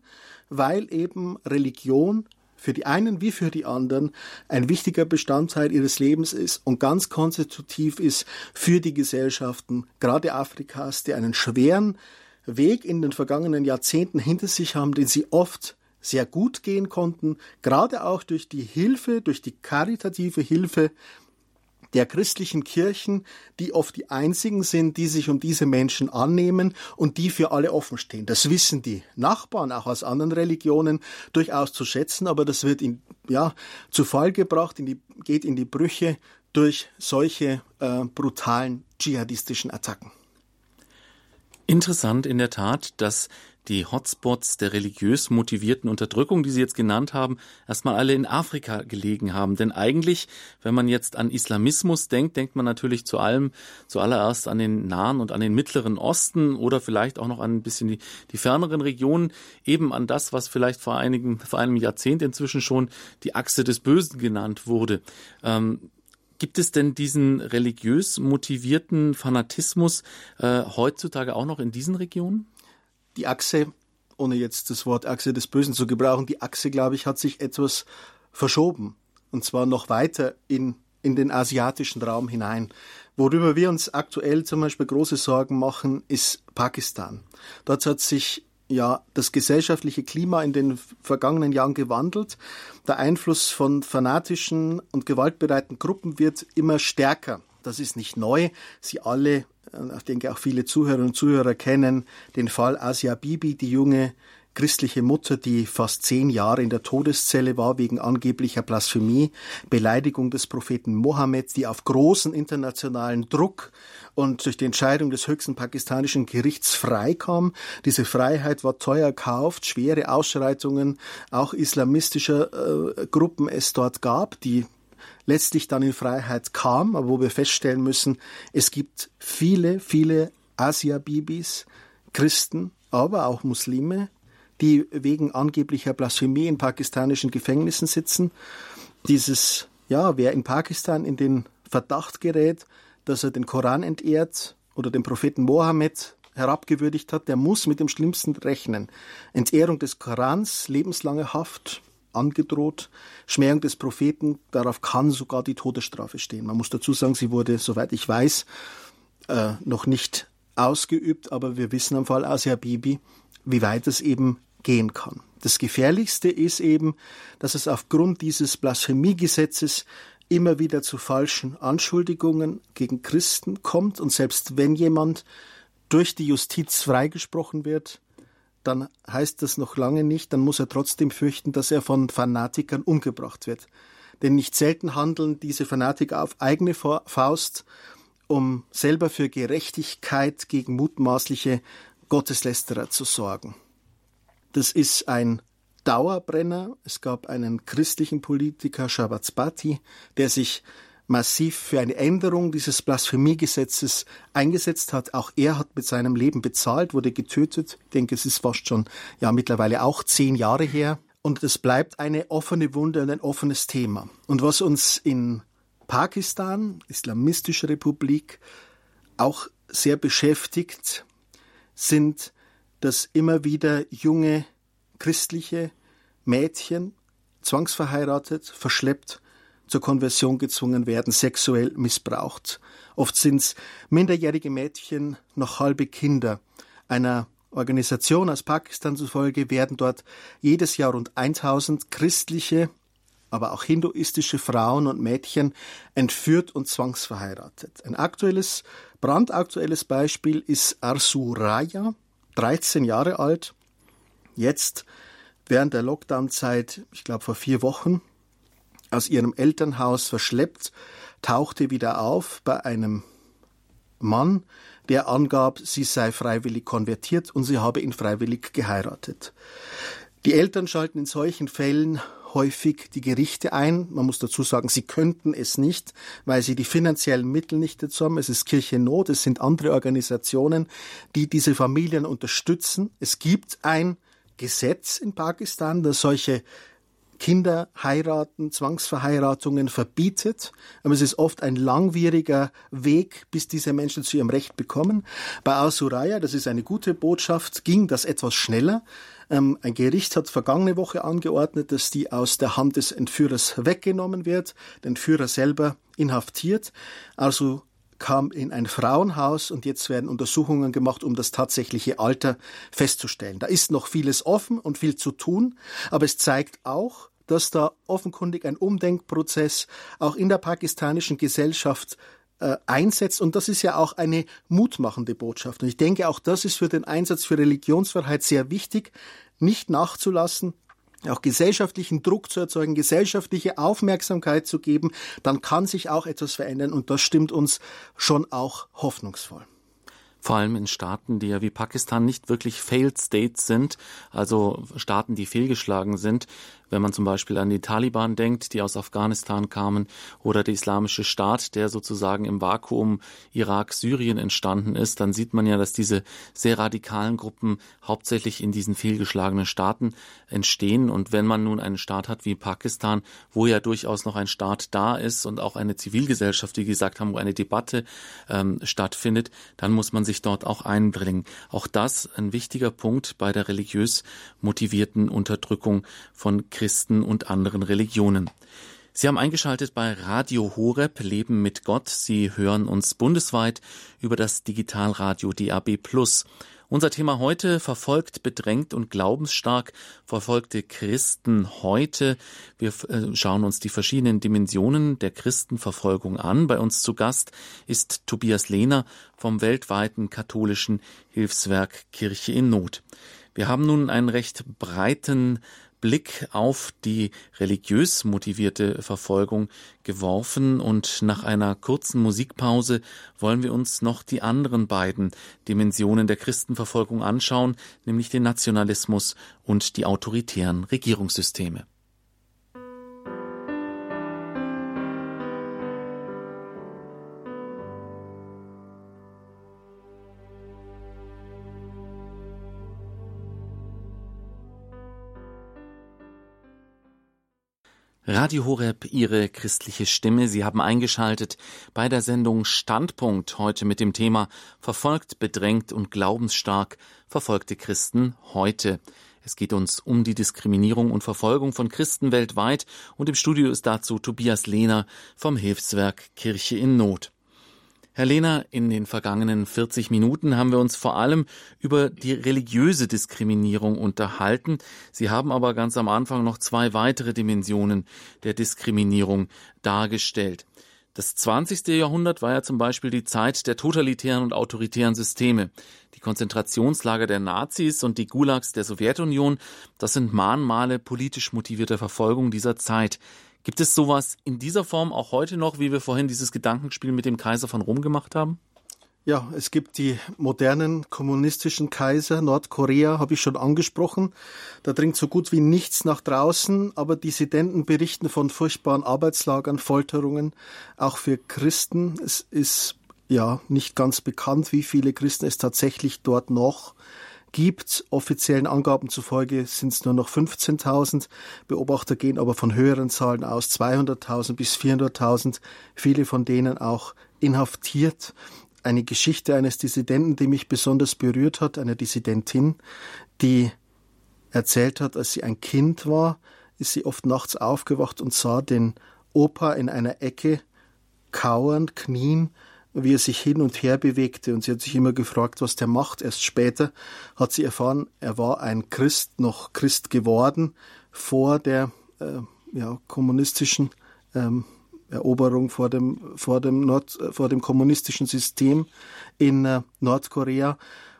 weil eben Religion für die einen wie für die anderen ein wichtiger Bestandteil ihres Lebens ist und ganz konstitutiv ist für die Gesellschaften, gerade Afrikas, die einen schweren Weg in den vergangenen Jahrzehnten hinter sich haben, den sie oft sehr gut gehen konnten, gerade auch durch die Hilfe, durch die karitative Hilfe der christlichen Kirchen, die oft die einzigen sind, die sich um diese Menschen annehmen und die für alle offen stehen. Das wissen die Nachbarn auch aus anderen Religionen durchaus zu schätzen, aber das wird in, ja, zu Fall gebracht, in die, geht in die Brüche durch solche äh, brutalen dschihadistischen Attacken. Interessant in der Tat, dass die Hotspots der religiös motivierten Unterdrückung, die Sie jetzt genannt haben, erstmal alle in Afrika gelegen haben. Denn eigentlich, wenn man jetzt an Islamismus denkt, denkt man natürlich zu allem, zuallererst an den Nahen und an den Mittleren Osten oder vielleicht auch noch an ein bisschen die, die ferneren Regionen, eben an das, was vielleicht vor einigen, vor einem Jahrzehnt inzwischen schon die Achse des Bösen genannt wurde. Ähm, Gibt es denn diesen religiös motivierten Fanatismus äh, heutzutage auch noch in diesen Regionen? Die Achse, ohne jetzt das Wort Achse des Bösen zu gebrauchen, die Achse, glaube ich, hat sich etwas verschoben. Und zwar noch weiter in, in den asiatischen Raum hinein. Worüber wir uns aktuell zum Beispiel große Sorgen machen, ist Pakistan. Dort hat sich ja das gesellschaftliche Klima in den vergangenen Jahren gewandelt. Der Einfluss von fanatischen und gewaltbereiten Gruppen wird immer stärker. Das ist nicht neu. Sie alle, äh, ich denke auch viele Zuhörerinnen und Zuhörer kennen den Fall Asia Bibi, die junge christliche Mutter, die fast zehn Jahre in der Todeszelle war wegen angeblicher Blasphemie, Beleidigung des Propheten Mohammed, die auf großen internationalen Druck und durch die Entscheidung des höchsten pakistanischen Gerichts freikam. Diese Freiheit war teuer erkauft, schwere Ausschreitungen auch islamistischer äh, Gruppen es dort gab, die letztlich dann in Freiheit kam, aber wo wir feststellen müssen, es gibt viele, viele Asia-Bibis, Christen, aber auch Muslime, die wegen angeblicher Blasphemie in pakistanischen Gefängnissen sitzen. Dieses, ja, wer in Pakistan in den Verdacht gerät, dass er den Koran entehrt oder den Propheten Mohammed herabgewürdigt hat, der muss mit dem Schlimmsten rechnen. Entehrung des Korans, lebenslange Haft, angedroht. Schmähung des Propheten, darauf kann sogar die Todesstrafe stehen. Man muss dazu sagen, sie wurde, soweit ich weiß, äh, noch nicht ausgeübt, aber wir wissen am Fall Asia Bibi, wie weit es eben gehen kann. Das Gefährlichste ist eben, dass es aufgrund dieses Blasphemiegesetzes immer wieder zu falschen Anschuldigungen gegen Christen kommt und selbst wenn jemand durch die Justiz freigesprochen wird, dann heißt das noch lange nicht, dann muss er trotzdem fürchten, dass er von Fanatikern umgebracht wird. Denn nicht selten handeln diese Fanatiker auf eigene Faust, um selber für Gerechtigkeit gegen mutmaßliche Gotteslästerer zu sorgen. Das ist ein Dauerbrenner. Es gab einen christlichen Politiker, Shabazbati, der sich massiv für eine Änderung dieses Blasphemiegesetzes eingesetzt hat. Auch er hat mit seinem Leben bezahlt, wurde getötet. Ich denke, es ist fast schon ja mittlerweile auch zehn Jahre her. Und es bleibt eine offene Wunde und ein offenes Thema. Und was uns in Pakistan, Islamistische Republik, auch sehr beschäftigt, sind dass immer wieder junge christliche Mädchen zwangsverheiratet, verschleppt, zur Konversion gezwungen werden, sexuell missbraucht. Oft sind es minderjährige Mädchen, noch halbe Kinder. Einer Organisation aus Pakistan zufolge werden dort jedes Jahr rund 1000 christliche, aber auch hinduistische Frauen und Mädchen entführt und zwangsverheiratet. Ein aktuelles, brandaktuelles Beispiel ist Arsu Raya, 13 Jahre alt, jetzt während der Lockdown-Zeit, ich glaube vor vier Wochen, aus ihrem Elternhaus verschleppt, tauchte wieder auf bei einem Mann, der angab, sie sei freiwillig konvertiert und sie habe ihn freiwillig geheiratet. Die Eltern schalten in solchen Fällen häufig die Gerichte ein. Man muss dazu sagen, sie könnten es nicht, weil sie die finanziellen Mittel nicht dazu haben. Es ist Kirchennot, es sind andere Organisationen, die diese Familien unterstützen. Es gibt ein Gesetz in Pakistan, das solche Kinder heiraten, Zwangsverheiratungen verbietet. Aber es ist oft ein langwieriger Weg, bis diese Menschen zu ihrem Recht bekommen. Bei Asuraya, das ist eine gute Botschaft, ging das etwas schneller. Ähm, ein Gericht hat vergangene Woche angeordnet, dass die aus der Hand des Entführers weggenommen wird, den Entführer selber inhaftiert. Also kam in ein Frauenhaus und jetzt werden Untersuchungen gemacht, um das tatsächliche Alter festzustellen. Da ist noch vieles offen und viel zu tun, aber es zeigt auch, dass da offenkundig ein Umdenkprozess auch in der pakistanischen Gesellschaft äh, einsetzt. Und das ist ja auch eine mutmachende Botschaft. Und ich denke, auch das ist für den Einsatz für Religionsfreiheit sehr wichtig, nicht nachzulassen, auch gesellschaftlichen Druck zu erzeugen, gesellschaftliche Aufmerksamkeit zu geben, dann kann sich auch etwas verändern und das stimmt uns schon auch hoffnungsvoll. Vor allem in Staaten, die ja wie Pakistan nicht wirklich Failed States sind, also Staaten, die fehlgeschlagen sind, wenn man zum Beispiel an die Taliban denkt, die aus Afghanistan kamen, oder der Islamische Staat, der sozusagen im Vakuum Irak, Syrien entstanden ist, dann sieht man ja, dass diese sehr radikalen Gruppen hauptsächlich in diesen fehlgeschlagenen Staaten entstehen. Und wenn man nun einen Staat hat wie Pakistan, wo ja durchaus noch ein Staat da ist und auch eine Zivilgesellschaft, wie gesagt haben, wo eine Debatte ähm, stattfindet, dann muss man sich dort auch einbringen. Auch das ein wichtiger Punkt bei der religiös motivierten Unterdrückung von Christen und anderen Religionen. Sie haben eingeschaltet bei Radio Horeb Leben mit Gott. Sie hören uns bundesweit über das Digitalradio DAB Plus. Unser Thema heute verfolgt, bedrängt und glaubensstark verfolgte Christen heute. Wir äh, schauen uns die verschiedenen Dimensionen der Christenverfolgung an. Bei uns zu Gast ist Tobias Lehner vom weltweiten katholischen Hilfswerk Kirche in Not. Wir haben nun einen recht breiten Blick auf die religiös motivierte Verfolgung geworfen und nach einer kurzen Musikpause wollen wir uns noch die anderen beiden Dimensionen der Christenverfolgung anschauen, nämlich den Nationalismus und die autoritären Regierungssysteme. Radio Horeb, Ihre christliche Stimme. Sie haben eingeschaltet bei der Sendung Standpunkt heute mit dem Thema Verfolgt, bedrängt und glaubensstark verfolgte Christen heute. Es geht uns um die Diskriminierung und Verfolgung von Christen weltweit und im Studio ist dazu Tobias Lehner vom Hilfswerk Kirche in Not. Herr Lehner, in den vergangenen 40 Minuten haben wir uns vor allem über die religiöse Diskriminierung unterhalten. Sie haben aber ganz am Anfang noch zwei weitere Dimensionen der Diskriminierung dargestellt. Das 20. Jahrhundert war ja zum Beispiel die Zeit der totalitären und autoritären Systeme. Die Konzentrationslager der Nazis und die Gulags der Sowjetunion, das sind Mahnmale politisch motivierter Verfolgung dieser Zeit. Gibt es sowas in dieser Form auch heute noch, wie wir vorhin dieses Gedankenspiel mit dem Kaiser von Rom gemacht haben? Ja, es gibt die modernen kommunistischen Kaiser. Nordkorea habe ich schon angesprochen. Da dringt so gut wie nichts nach draußen, aber Dissidenten berichten von furchtbaren Arbeitslagern, Folterungen, auch für Christen. Es ist ja nicht ganz bekannt, wie viele Christen es tatsächlich dort noch gibt. Offiziellen Angaben zufolge sind es nur noch 15.000. Beobachter gehen aber von höheren Zahlen aus, 200.000 bis 400.000. Viele von denen auch inhaftiert. Eine Geschichte eines Dissidenten, die mich besonders berührt hat, einer Dissidentin, die erzählt hat, als sie ein Kind war, ist sie oft nachts aufgewacht und sah den Opa in einer Ecke kauernd, knien wie er sich hin und her bewegte. Und sie hat sich immer gefragt, was der macht. Erst später hat sie erfahren, er war ein Christ, noch Christ geworden, vor der äh, ja, kommunistischen ähm, Eroberung, vor dem, vor, dem Nord, äh, vor dem kommunistischen System in äh, Nordkorea.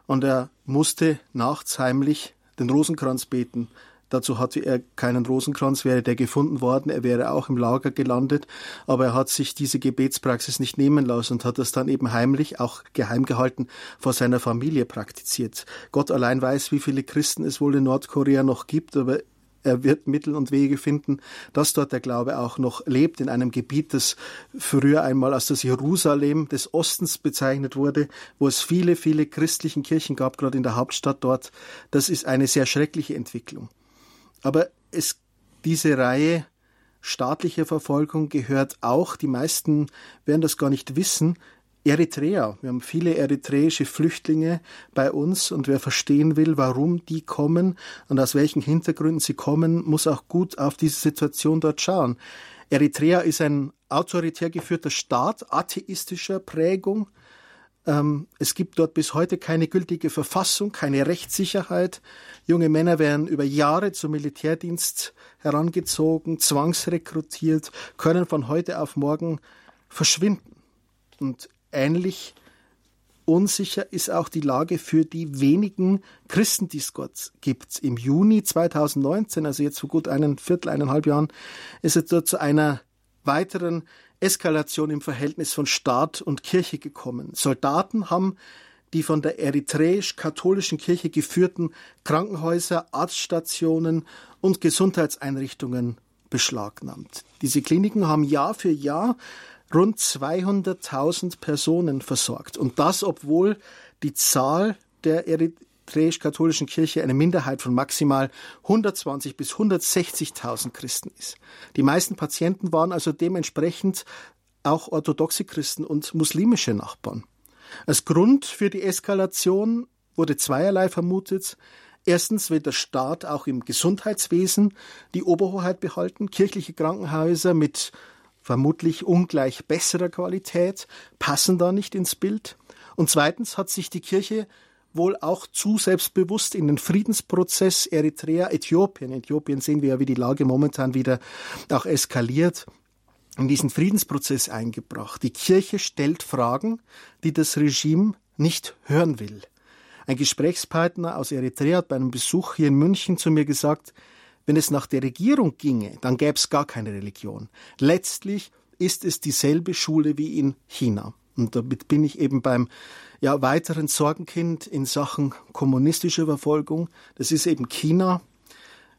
Und er musste nachts heimlich den Rosenkranz beten Dazu hatte er keinen Rosenkranz, wäre der gefunden worden, er wäre auch im Lager gelandet, aber er hat sich diese Gebetspraxis nicht nehmen lassen und hat das dann eben heimlich, auch geheim gehalten, vor seiner Familie praktiziert. Gott allein weiß, wie viele Christen es wohl in Nordkorea noch gibt, aber er wird Mittel und Wege finden, dass dort der Glaube auch noch lebt in einem Gebiet, das früher einmal als das Jerusalem des Ostens bezeichnet wurde, wo es viele, viele christlichen Kirchen gab, gerade in der Hauptstadt dort. Das ist eine sehr schreckliche Entwicklung. Aber es, diese Reihe staatlicher Verfolgung gehört auch, die meisten werden das gar nicht wissen, Eritrea. Wir haben viele eritreische Flüchtlinge bei uns und wer verstehen will, warum die kommen und aus welchen Hintergründen sie kommen, muss auch gut auf diese Situation dort schauen. Eritrea ist ein autoritär geführter Staat atheistischer Prägung. Ähm, es gibt dort bis heute keine gültige Verfassung, keine Rechtssicherheit. Junge Männer werden über Jahre zum Militärdienst herangezogen, zwangsrekrutiert, können von heute auf morgen verschwinden. Und ähnlich unsicher ist auch die Lage für die wenigen Christen, die es dort gibt. Im Juni 2019, also jetzt vor gut einem Viertel, eineinhalb Jahren, ist es dort zu einer weiteren Eskalation im Verhältnis von Staat und Kirche gekommen. Soldaten haben die von der eritreisch-katholischen Kirche geführten Krankenhäuser, Arztstationen und Gesundheitseinrichtungen beschlagnahmt. Diese Kliniken haben Jahr für Jahr rund 200.000 Personen versorgt. Und das, obwohl die Zahl der eritreisch-katholischen Kirche eine Minderheit von maximal 120 bis 160.000 Christen ist. Die meisten Patienten waren also dementsprechend auch orthodoxe Christen und muslimische Nachbarn. Als Grund für die Eskalation wurde zweierlei vermutet. Erstens will der Staat auch im Gesundheitswesen die Oberhoheit behalten. Kirchliche Krankenhäuser mit vermutlich ungleich besserer Qualität passen da nicht ins Bild. Und zweitens hat sich die Kirche wohl auch zu selbstbewusst in den Friedensprozess Eritrea, Äthiopien. Äthiopien sehen wir ja, wie die Lage momentan wieder auch eskaliert in diesen Friedensprozess eingebracht. Die Kirche stellt Fragen, die das Regime nicht hören will. Ein Gesprächspartner aus Eritrea hat bei einem Besuch hier in München zu mir gesagt, wenn es nach der Regierung ginge, dann gäbe es gar keine Religion. Letztlich ist es dieselbe Schule wie in China. Und damit bin ich eben beim ja, weiteren Sorgenkind in Sachen kommunistischer Verfolgung. Das ist eben China.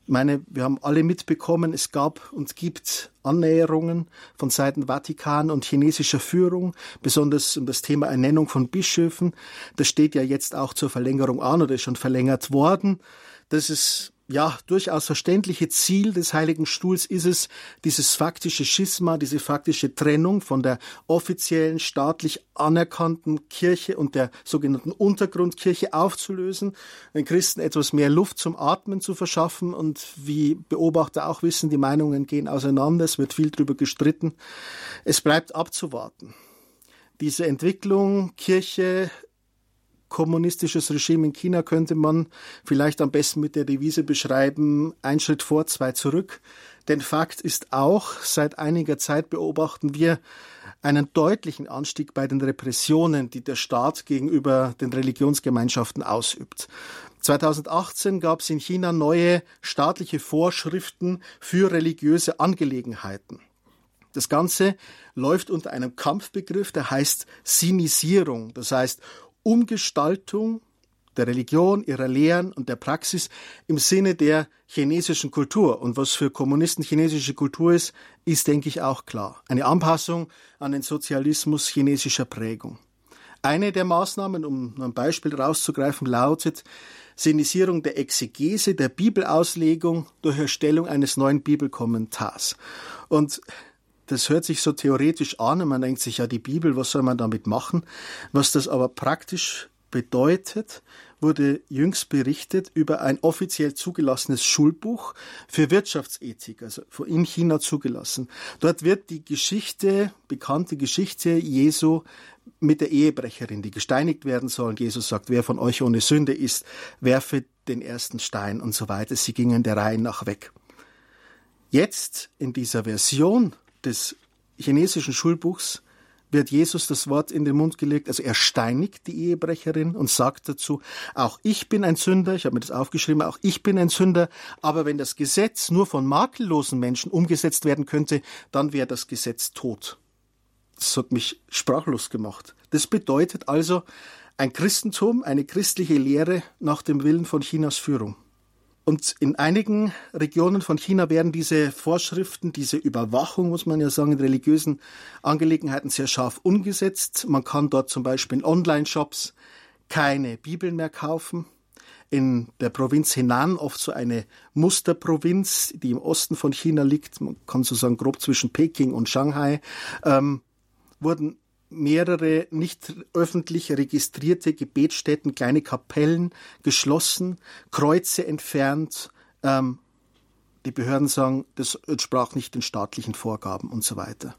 Ich meine, wir haben alle mitbekommen, es gab und gibt Annäherungen von Seiten Vatikan und chinesischer Führung, besonders um das Thema Ernennung von Bischöfen. Das steht ja jetzt auch zur Verlängerung an oder ist schon verlängert worden. Das ist ja, durchaus verständliche Ziel des Heiligen Stuhls ist es, dieses faktische Schisma, diese faktische Trennung von der offiziellen staatlich anerkannten Kirche und der sogenannten Untergrundkirche aufzulösen, den Christen etwas mehr Luft zum Atmen zu verschaffen und wie Beobachter auch wissen, die Meinungen gehen auseinander, es wird viel darüber gestritten. Es bleibt abzuwarten. Diese Entwicklung Kirche kommunistisches Regime in China könnte man vielleicht am besten mit der Devise beschreiben, ein Schritt vor, zwei zurück. Denn Fakt ist auch, seit einiger Zeit beobachten wir einen deutlichen Anstieg bei den Repressionen, die der Staat gegenüber den Religionsgemeinschaften ausübt. 2018 gab es in China neue staatliche Vorschriften für religiöse Angelegenheiten. Das Ganze läuft unter einem Kampfbegriff, der heißt Sinisierung, das heißt Umgestaltung der Religion, ihrer Lehren und der Praxis im Sinne der chinesischen Kultur. Und was für Kommunisten chinesische Kultur ist, ist, denke ich, auch klar. Eine Anpassung an den Sozialismus chinesischer Prägung. Eine der Maßnahmen, um ein Beispiel rauszugreifen, lautet Sinisierung der Exegese, der Bibelauslegung durch Erstellung eines neuen Bibelkommentars. Und das hört sich so theoretisch an und man denkt sich, ja, die Bibel, was soll man damit machen? Was das aber praktisch bedeutet, wurde jüngst berichtet über ein offiziell zugelassenes Schulbuch für Wirtschaftsethik, also in China zugelassen. Dort wird die Geschichte, bekannte Geschichte Jesu mit der Ehebrecherin, die gesteinigt werden soll. Jesus sagt, wer von euch ohne Sünde ist, werfe den ersten Stein und so weiter. Sie gingen der Reihe nach weg. Jetzt in dieser Version des chinesischen Schulbuchs wird Jesus das Wort in den Mund gelegt, also er steinigt die Ehebrecherin und sagt dazu, auch ich bin ein Sünder, ich habe mir das aufgeschrieben, auch ich bin ein Sünder, aber wenn das Gesetz nur von makellosen Menschen umgesetzt werden könnte, dann wäre das Gesetz tot. Das hat mich sprachlos gemacht. Das bedeutet also ein Christentum, eine christliche Lehre nach dem Willen von Chinas Führung. Und in einigen Regionen von China werden diese Vorschriften, diese Überwachung, muss man ja sagen, in religiösen Angelegenheiten sehr scharf umgesetzt. Man kann dort zum Beispiel in Online-Shops keine Bibeln mehr kaufen. In der Provinz Henan, oft so eine Musterprovinz, die im Osten von China liegt, man kann so sagen grob zwischen Peking und Shanghai, ähm, wurden mehrere nicht öffentlich registrierte Gebetsstätten, kleine Kapellen geschlossen, Kreuze entfernt. Ähm, die Behörden sagen, das entsprach nicht den staatlichen Vorgaben und so weiter.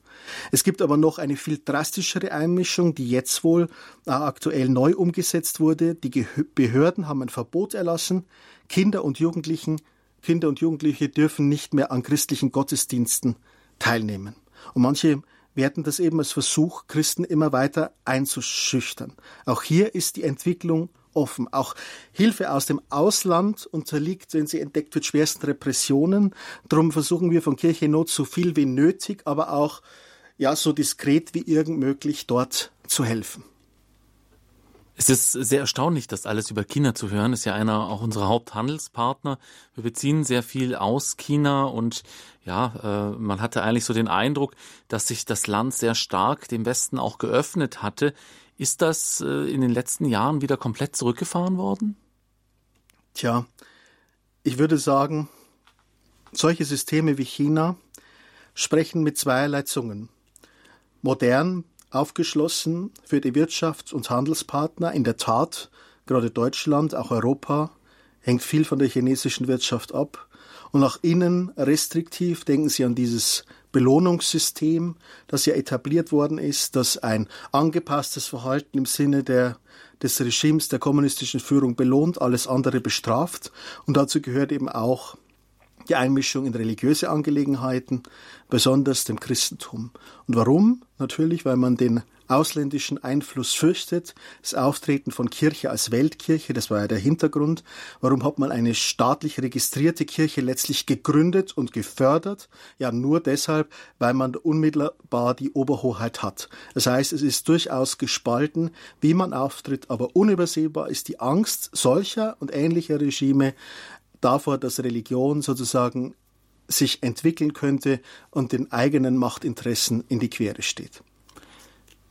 Es gibt aber noch eine viel drastischere Einmischung, die jetzt wohl äh, aktuell neu umgesetzt wurde. Die Ge Behörden haben ein Verbot erlassen. Kinder und Jugendlichen, Kinder und Jugendliche dürfen nicht mehr an christlichen Gottesdiensten teilnehmen. Und manche werten das eben als Versuch, Christen immer weiter einzuschüchtern. Auch hier ist die Entwicklung offen. Auch Hilfe aus dem Ausland unterliegt, wenn sie entdeckt wird, schwersten Repressionen. Darum versuchen wir von Kirche Not so viel wie nötig, aber auch ja so diskret wie irgend möglich dort zu helfen. Es ist sehr erstaunlich, das alles über China zu hören. Ist ja einer auch unserer Haupthandelspartner. Wir beziehen sehr viel aus China und ja, äh, man hatte eigentlich so den Eindruck, dass sich das Land sehr stark dem Westen auch geöffnet hatte. Ist das äh, in den letzten Jahren wieder komplett zurückgefahren worden? Tja, ich würde sagen, solche Systeme wie China sprechen mit zweierlei Zungen. Modern aufgeschlossen für die Wirtschafts- und Handelspartner. In der Tat, gerade Deutschland, auch Europa, hängt viel von der chinesischen Wirtschaft ab. Und nach innen restriktiv denken Sie an dieses Belohnungssystem, das ja etabliert worden ist, das ein angepasstes Verhalten im Sinne der des Regimes der kommunistischen Führung belohnt, alles andere bestraft. Und dazu gehört eben auch die Einmischung in religiöse Angelegenheiten, besonders dem Christentum. Und warum? Natürlich, weil man den ausländischen Einfluss fürchtet, das Auftreten von Kirche als Weltkirche, das war ja der Hintergrund. Warum hat man eine staatlich registrierte Kirche letztlich gegründet und gefördert? Ja, nur deshalb, weil man unmittelbar die Oberhoheit hat. Das heißt, es ist durchaus gespalten, wie man auftritt, aber unübersehbar ist die Angst solcher und ähnlicher Regime davor, dass Religion sozusagen sich entwickeln könnte und den eigenen Machtinteressen in die Quere steht.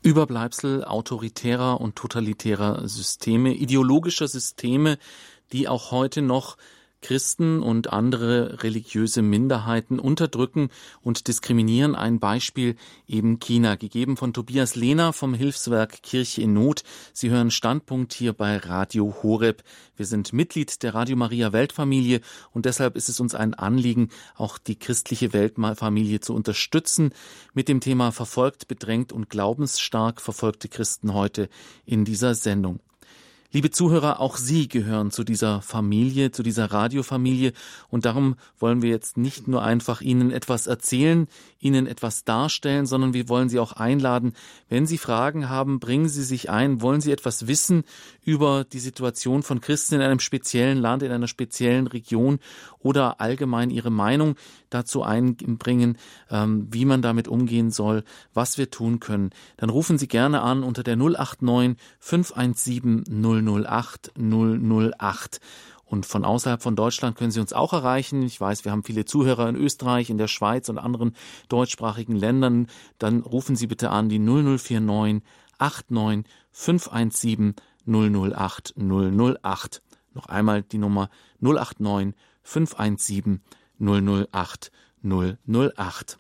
Überbleibsel autoritärer und totalitärer Systeme, ideologischer Systeme, die auch heute noch Christen und andere religiöse Minderheiten unterdrücken und diskriminieren. Ein Beispiel eben China, gegeben von Tobias Lehner vom Hilfswerk Kirche in Not. Sie hören Standpunkt hier bei Radio Horeb. Wir sind Mitglied der Radio Maria Weltfamilie und deshalb ist es uns ein Anliegen, auch die christliche Weltfamilie zu unterstützen mit dem Thema verfolgt, bedrängt und glaubensstark verfolgte Christen heute in dieser Sendung. Liebe Zuhörer, auch Sie gehören zu dieser Familie, zu dieser Radiofamilie. Und darum wollen wir jetzt nicht nur einfach Ihnen etwas erzählen, Ihnen etwas darstellen, sondern wir wollen Sie auch einladen, wenn Sie Fragen haben, bringen Sie sich ein, wollen Sie etwas wissen über die Situation von Christen in einem speziellen Land, in einer speziellen Region oder allgemein Ihre Meinung dazu einbringen, ähm, wie man damit umgehen soll, was wir tun können, dann rufen Sie gerne an unter der 089 517 008 008. Und von außerhalb von Deutschland können Sie uns auch erreichen. Ich weiß, wir haben viele Zuhörer in Österreich, in der Schweiz und anderen deutschsprachigen Ländern. Dann rufen Sie bitte an die 0049 89 517 008 008. Noch einmal die Nummer 089 517 008 008.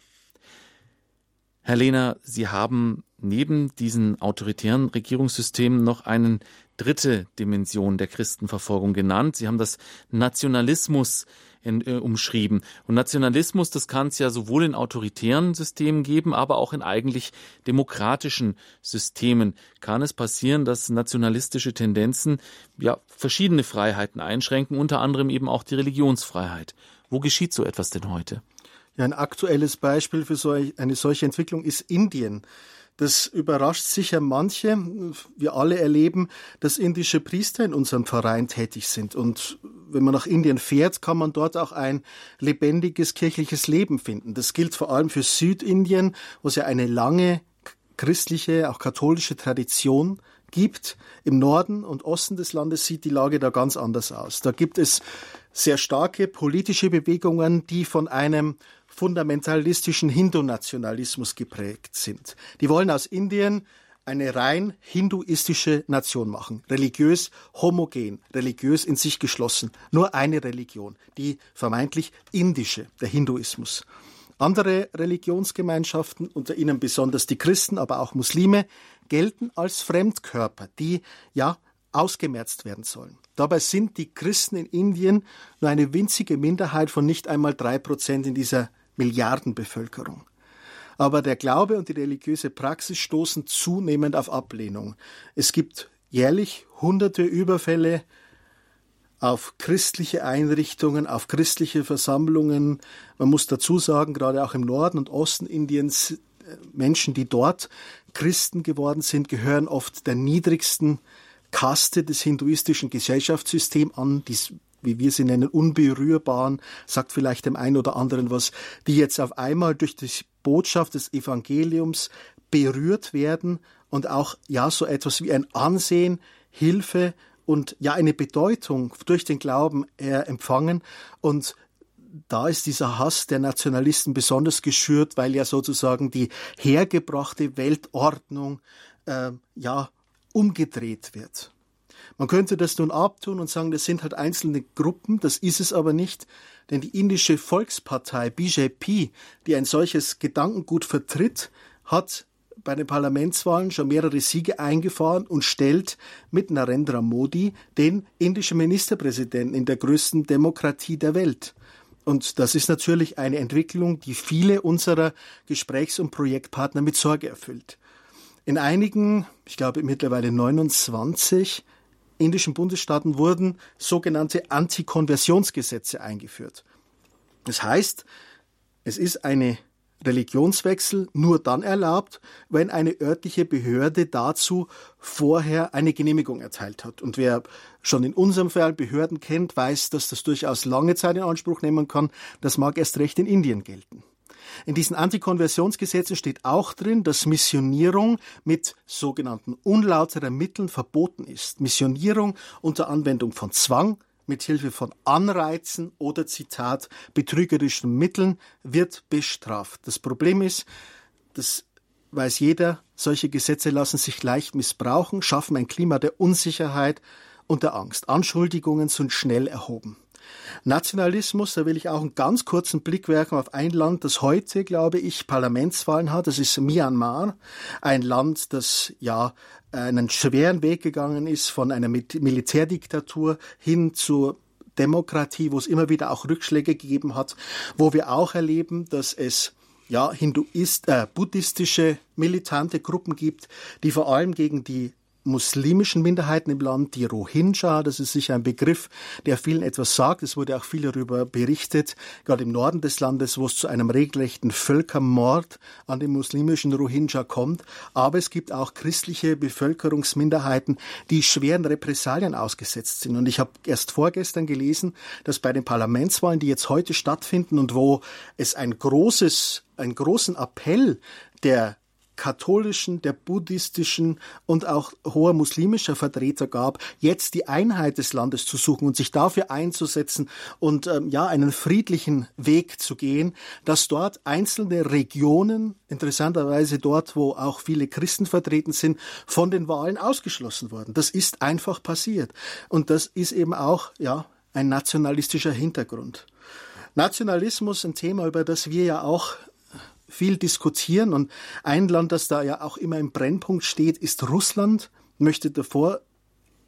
Herr Lehner, Sie haben neben diesen autoritären Regierungssystemen noch eine dritte Dimension der Christenverfolgung genannt. Sie haben das Nationalismus in, äh, umschrieben. Und Nationalismus, das kann es ja sowohl in autoritären Systemen geben, aber auch in eigentlich demokratischen Systemen. Kann es passieren, dass nationalistische Tendenzen ja verschiedene Freiheiten einschränken, unter anderem eben auch die Religionsfreiheit. Wo geschieht so etwas denn heute? Ja, ein aktuelles Beispiel für so eine solche Entwicklung ist Indien. Das überrascht sicher manche. Wir alle erleben, dass indische Priester in unserem Verein tätig sind. Und wenn man nach Indien fährt, kann man dort auch ein lebendiges kirchliches Leben finden. Das gilt vor allem für Südindien, wo es ja eine lange christliche, auch katholische Tradition gibt. Im Norden und Osten des Landes sieht die Lage da ganz anders aus. Da gibt es sehr starke politische Bewegungen, die von einem fundamentalistischen Hindu-Nationalismus geprägt sind. Die wollen aus Indien eine rein hinduistische Nation machen, religiös homogen, religiös in sich geschlossen, nur eine Religion, die vermeintlich indische, der Hinduismus. Andere Religionsgemeinschaften, unter ihnen besonders die Christen, aber auch Muslime, gelten als Fremdkörper, die ja ausgemerzt werden sollen. Dabei sind die Christen in Indien nur eine winzige Minderheit von nicht einmal drei Prozent in dieser Milliardenbevölkerung. Aber der Glaube und die religiöse Praxis stoßen zunehmend auf Ablehnung. Es gibt jährlich hunderte Überfälle auf christliche Einrichtungen, auf christliche Versammlungen. Man muss dazu sagen, gerade auch im Norden und Osten Indiens, äh, Menschen, die dort Christen geworden sind, gehören oft der niedrigsten Kaste des hinduistischen Gesellschaftssystems an, die wie wir sie nennen, unberührbaren, sagt vielleicht dem einen oder anderen was, die jetzt auf einmal durch die Botschaft des Evangeliums berührt werden und auch ja so etwas wie ein Ansehen, Hilfe und ja eine Bedeutung durch den Glauben äh, empfangen und da ist dieser Hass der Nationalisten besonders geschürt, weil ja sozusagen die hergebrachte Weltordnung äh, ja umgedreht wird. Man könnte das nun abtun und sagen, das sind halt einzelne Gruppen, das ist es aber nicht, denn die indische Volkspartei BJP, die ein solches Gedankengut vertritt, hat bei den Parlamentswahlen schon mehrere Siege eingefahren und stellt mit Narendra Modi den indischen Ministerpräsidenten in der größten Demokratie der Welt. Und das ist natürlich eine Entwicklung, die viele unserer Gesprächs- und Projektpartner mit Sorge erfüllt. In einigen, ich glaube mittlerweile 29 indischen Bundesstaaten wurden sogenannte Antikonversionsgesetze eingeführt. Das heißt, es ist eine Religionswechsel nur dann erlaubt, wenn eine örtliche Behörde dazu vorher eine Genehmigung erteilt hat. Und wer schon in unserem Fall Behörden kennt, weiß, dass das durchaus lange Zeit in Anspruch nehmen kann. Das mag erst recht in Indien gelten. In diesen Antikonversionsgesetzen steht auch drin, dass Missionierung mit sogenannten unlauteren Mitteln verboten ist. Missionierung unter Anwendung von Zwang, mit Hilfe von Anreizen oder Zitat betrügerischen Mitteln wird bestraft. Das Problem ist, das weiß jeder, solche Gesetze lassen sich leicht missbrauchen, schaffen ein Klima der Unsicherheit und der Angst. Anschuldigungen sind schnell erhoben. Nationalismus, da will ich auch einen ganz kurzen Blick werfen auf ein Land, das heute, glaube ich, Parlamentswahlen hat. Das ist Myanmar, ein Land, das ja einen schweren Weg gegangen ist von einer Militärdiktatur hin zur Demokratie, wo es immer wieder auch Rückschläge gegeben hat, wo wir auch erleben, dass es ja Hinduist, äh, buddhistische militante Gruppen gibt, die vor allem gegen die muslimischen Minderheiten im Land, die Rohingya, das ist sicher ein Begriff, der vielen etwas sagt. Es wurde auch viel darüber berichtet, gerade im Norden des Landes, wo es zu einem regelrechten Völkermord an den muslimischen Rohingya kommt. Aber es gibt auch christliche Bevölkerungsminderheiten, die schweren Repressalien ausgesetzt sind. Und ich habe erst vorgestern gelesen, dass bei den Parlamentswahlen, die jetzt heute stattfinden und wo es ein großes, einen großen Appell der katholischen, der buddhistischen und auch hoher muslimischer Vertreter gab, jetzt die Einheit des Landes zu suchen und sich dafür einzusetzen und ähm, ja einen friedlichen Weg zu gehen, dass dort einzelne Regionen, interessanterweise dort, wo auch viele Christen vertreten sind, von den Wahlen ausgeschlossen wurden. Das ist einfach passiert und das ist eben auch ja ein nationalistischer Hintergrund. Nationalismus, ein Thema, über das wir ja auch viel diskutieren. Und ein Land, das da ja auch immer im Brennpunkt steht, ist Russland. Ich möchte davor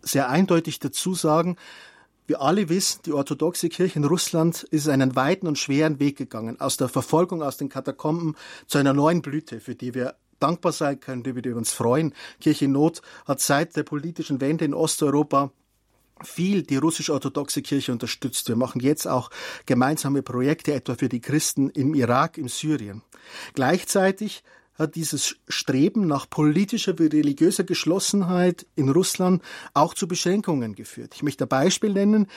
sehr eindeutig dazu sagen, wir alle wissen, die orthodoxe Kirche in Russland ist einen weiten und schweren Weg gegangen, aus der Verfolgung, aus den Katakomben zu einer neuen Blüte, für die wir dankbar sein können, die wir uns freuen. Kirche Not hat seit der politischen Wende in Osteuropa viel die russisch-orthodoxe Kirche unterstützt. Wir machen jetzt auch gemeinsame Projekte, etwa für die Christen im Irak, im Syrien. Gleichzeitig hat dieses Streben nach politischer wie religiöser Geschlossenheit in Russland auch zu Beschränkungen geführt. Ich möchte ein Beispiel nennen.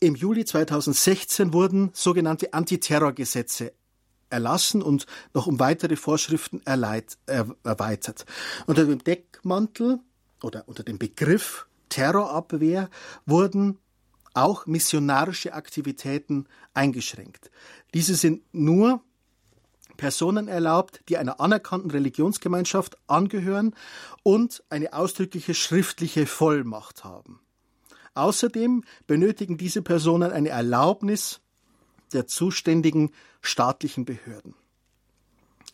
Im Juli 2016 wurden sogenannte Antiterrorgesetze erlassen und noch um weitere Vorschriften erweitert. Unter dem Deckmantel oder unter dem Begriff Terrorabwehr wurden auch missionarische Aktivitäten eingeschränkt. Diese sind nur Personen erlaubt, die einer anerkannten Religionsgemeinschaft angehören und eine ausdrückliche schriftliche Vollmacht haben. Außerdem benötigen diese Personen eine Erlaubnis der zuständigen staatlichen Behörden.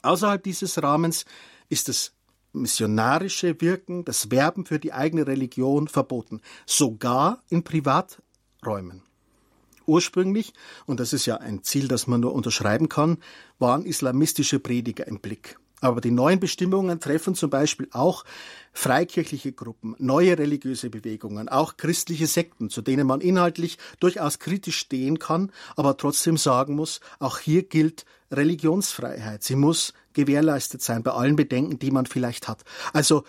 Außerhalb dieses Rahmens ist es missionarische Wirken, das Werben für die eigene Religion verboten, sogar in Privaträumen. Ursprünglich, und das ist ja ein Ziel, das man nur unterschreiben kann, waren islamistische Prediger im Blick. Aber die neuen Bestimmungen treffen zum Beispiel auch freikirchliche Gruppen, neue religiöse Bewegungen, auch christliche Sekten, zu denen man inhaltlich durchaus kritisch stehen kann, aber trotzdem sagen muss, auch hier gilt Religionsfreiheit. Sie muss gewährleistet sein bei allen Bedenken, die man vielleicht hat. Also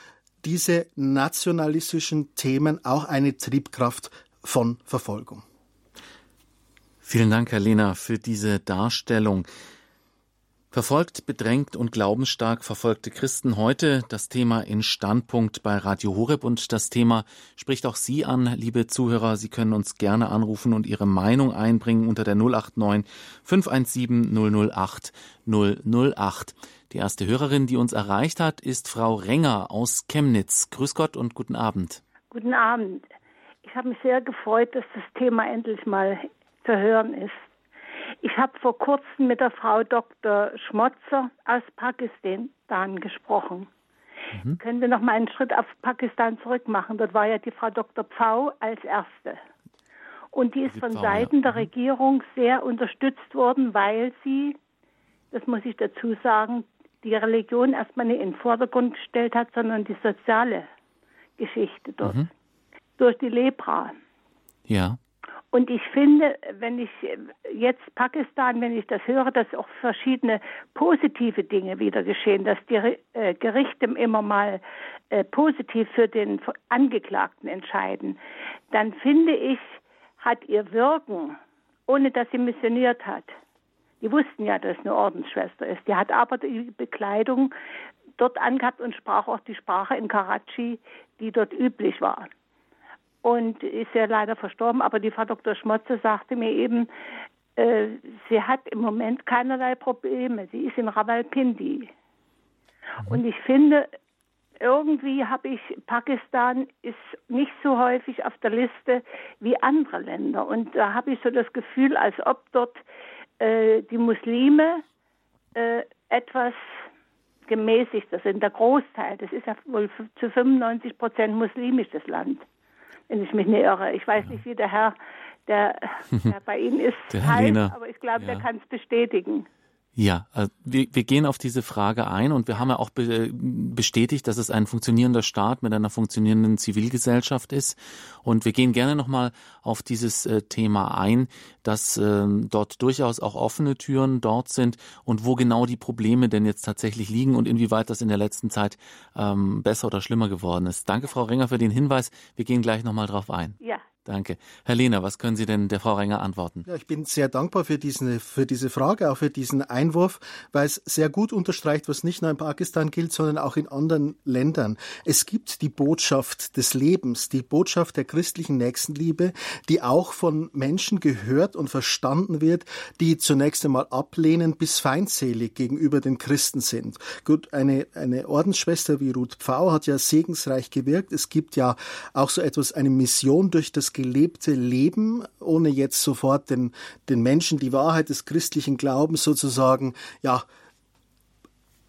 diese nationalistischen Themen auch eine Triebkraft von Verfolgung. Vielen Dank, Herr Lehner, für diese Darstellung. Verfolgt, bedrängt und glaubensstark verfolgte Christen heute das Thema in Standpunkt bei Radio Horeb und das Thema spricht auch Sie an, liebe Zuhörer. Sie können uns gerne anrufen und Ihre Meinung einbringen unter der 089 517 008 008. Die erste Hörerin, die uns erreicht hat, ist Frau Renger aus Chemnitz. Grüß Gott und guten Abend. Guten Abend. Ich habe mich sehr gefreut, dass das Thema endlich mal zu hören ist. Ich habe vor kurzem mit der Frau Dr. Schmotzer aus Pakistan gesprochen. Mhm. Können wir noch mal einen Schritt auf Pakistan zurück machen? Dort war ja die Frau Dr. Pfau als Erste. Und die ist von Seiten der mhm. Regierung sehr unterstützt worden, weil sie, das muss ich dazu sagen, die Religion erstmal nicht in den Vordergrund gestellt hat, sondern die soziale Geschichte dort. Mhm. Durch die Lepra. Ja. Und ich finde, wenn ich jetzt Pakistan, wenn ich das höre, dass auch verschiedene positive Dinge wieder geschehen, dass die äh, Gerichte immer mal äh, positiv für den Angeklagten entscheiden, dann finde ich, hat ihr Wirken, ohne dass sie missioniert hat. Die wussten ja, dass es eine Ordensschwester ist. Die hat aber die Bekleidung dort angehabt und sprach auch die Sprache in Karachi, die dort üblich war. Und ist ja leider verstorben, aber die Frau Dr. Schmotze sagte mir eben, äh, sie hat im Moment keinerlei Probleme. Sie ist in Rawalpindi. Mhm. Und ich finde, irgendwie habe ich, Pakistan ist nicht so häufig auf der Liste wie andere Länder. Und da habe ich so das Gefühl, als ob dort äh, die Muslime äh, etwas gemäßigter sind. Der Großteil, das ist ja wohl zu 95 Prozent muslimisch, das Land, wenn ich mich nicht irre. Ich weiß nicht, wie der Herr, der, der bei Ihnen ist, der heißt, aber ich glaube, ja. der kann es bestätigen. Ja, also wir, wir gehen auf diese Frage ein und wir haben ja auch be bestätigt, dass es ein funktionierender Staat mit einer funktionierenden Zivilgesellschaft ist. Und wir gehen gerne nochmal auf dieses äh, Thema ein, dass äh, dort durchaus auch offene Türen dort sind und wo genau die Probleme denn jetzt tatsächlich liegen und inwieweit das in der letzten Zeit ähm, besser oder schlimmer geworden ist. Danke, Frau Ringer, für den Hinweis. Wir gehen gleich nochmal drauf ein. Ja, Danke. Herr Lehner, was können Sie denn der Frau Renger antworten? Ja, ich bin sehr dankbar für, diesen, für diese Frage, auch für diesen Einwurf, weil es sehr gut unterstreicht, was nicht nur in Pakistan gilt, sondern auch in anderen Ländern. Es gibt die Botschaft des Lebens, die Botschaft der christlichen Nächstenliebe, die auch von Menschen gehört und verstanden wird, die zunächst einmal ablehnen bis feindselig gegenüber den Christen sind. Gut, eine, eine Ordensschwester wie Ruth Pfau hat ja segensreich gewirkt. Es gibt ja auch so etwas, eine Mission durch das gelebte Leben, ohne jetzt sofort den, den Menschen die Wahrheit des christlichen Glaubens sozusagen, ja,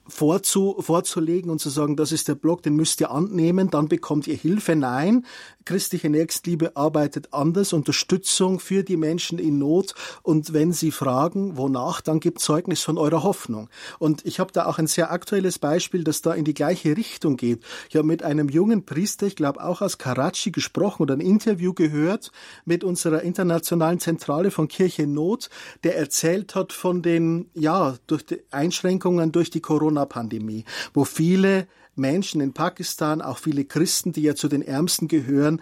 vorzu, vorzulegen und zu sagen, das ist der Block, den müsst ihr annehmen, dann bekommt ihr Hilfe. Nein, christliche Nächstenliebe arbeitet anders, Unterstützung für die Menschen in Not und wenn sie fragen, wonach, dann gibt Zeugnis von eurer Hoffnung. Und ich habe da auch ein sehr aktuelles Beispiel, das da in die gleiche Richtung geht. Ich habe mit einem jungen Priester, ich glaube auch aus Karachi gesprochen oder ein Interview gehört mit unserer internationalen Zentrale von Kirche Not, der erzählt hat von den, ja, durch die Einschränkungen durch die Corona-Pandemie, wo viele Menschen in Pakistan, auch viele Christen, die ja zu den Ärmsten gehören,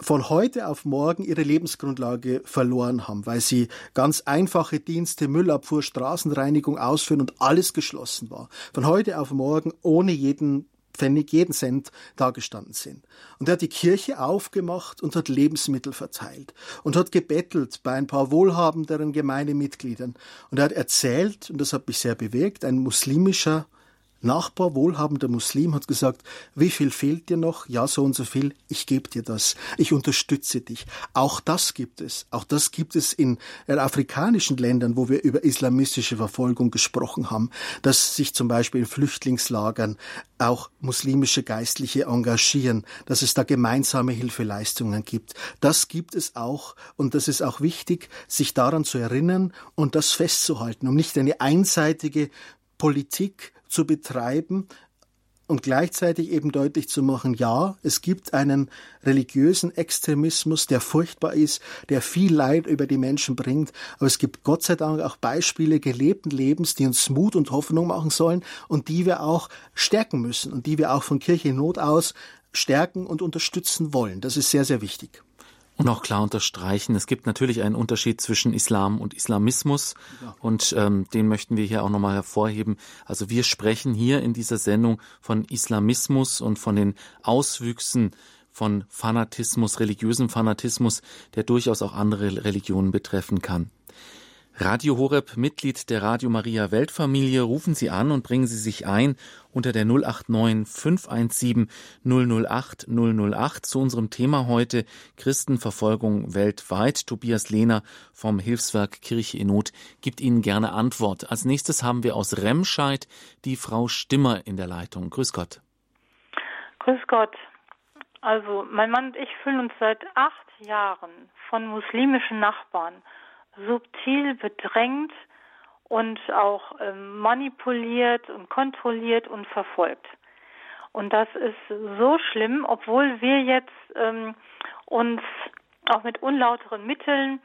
von heute auf morgen ihre Lebensgrundlage verloren haben, weil sie ganz einfache Dienste, Müllabfuhr, Straßenreinigung ausführen und alles geschlossen war. Von heute auf morgen ohne jeden Pfennig, jeden Cent dagestanden sind. Und er hat die Kirche aufgemacht und hat Lebensmittel verteilt und hat gebettelt bei ein paar wohlhabenderen Gemeindemitgliedern. Und er hat erzählt, und das hat mich sehr bewegt, ein muslimischer Nachbar, wohlhabender Muslim, hat gesagt, wie viel fehlt dir noch? Ja, so und so viel. Ich gebe dir das. Ich unterstütze dich. Auch das gibt es. Auch das gibt es in afrikanischen Ländern, wo wir über islamistische Verfolgung gesprochen haben, dass sich zum Beispiel in Flüchtlingslagern auch muslimische Geistliche engagieren, dass es da gemeinsame Hilfeleistungen gibt. Das gibt es auch und das ist auch wichtig, sich daran zu erinnern und das festzuhalten, um nicht eine einseitige Politik zu betreiben und gleichzeitig eben deutlich zu machen, ja, es gibt einen religiösen Extremismus, der furchtbar ist, der viel Leid über die Menschen bringt, aber es gibt Gott sei Dank auch Beispiele gelebten Lebens, die uns Mut und Hoffnung machen sollen und die wir auch stärken müssen und die wir auch von Kirche in Not aus stärken und unterstützen wollen. Das ist sehr, sehr wichtig. Und auch klar unterstreichen, es gibt natürlich einen Unterschied zwischen Islam und Islamismus ja. und ähm, den möchten wir hier auch nochmal hervorheben. Also wir sprechen hier in dieser Sendung von Islamismus und von den Auswüchsen von Fanatismus, religiösem Fanatismus, der durchaus auch andere Religionen betreffen kann. Radio Horeb, Mitglied der Radio Maria Weltfamilie, rufen Sie an und bringen Sie sich ein unter der 089 517 008 008 zu unserem Thema heute Christenverfolgung weltweit. Tobias Lehner vom Hilfswerk Kirche in Not gibt Ihnen gerne Antwort. Als nächstes haben wir aus Remscheid die Frau Stimmer in der Leitung. Grüß Gott. Grüß Gott. Also mein Mann und ich fühlen uns seit acht Jahren von muslimischen Nachbarn subtil bedrängt und auch ähm, manipuliert und kontrolliert und verfolgt. Und das ist so schlimm, obwohl wir jetzt ähm, uns auch mit unlauteren Mitteln,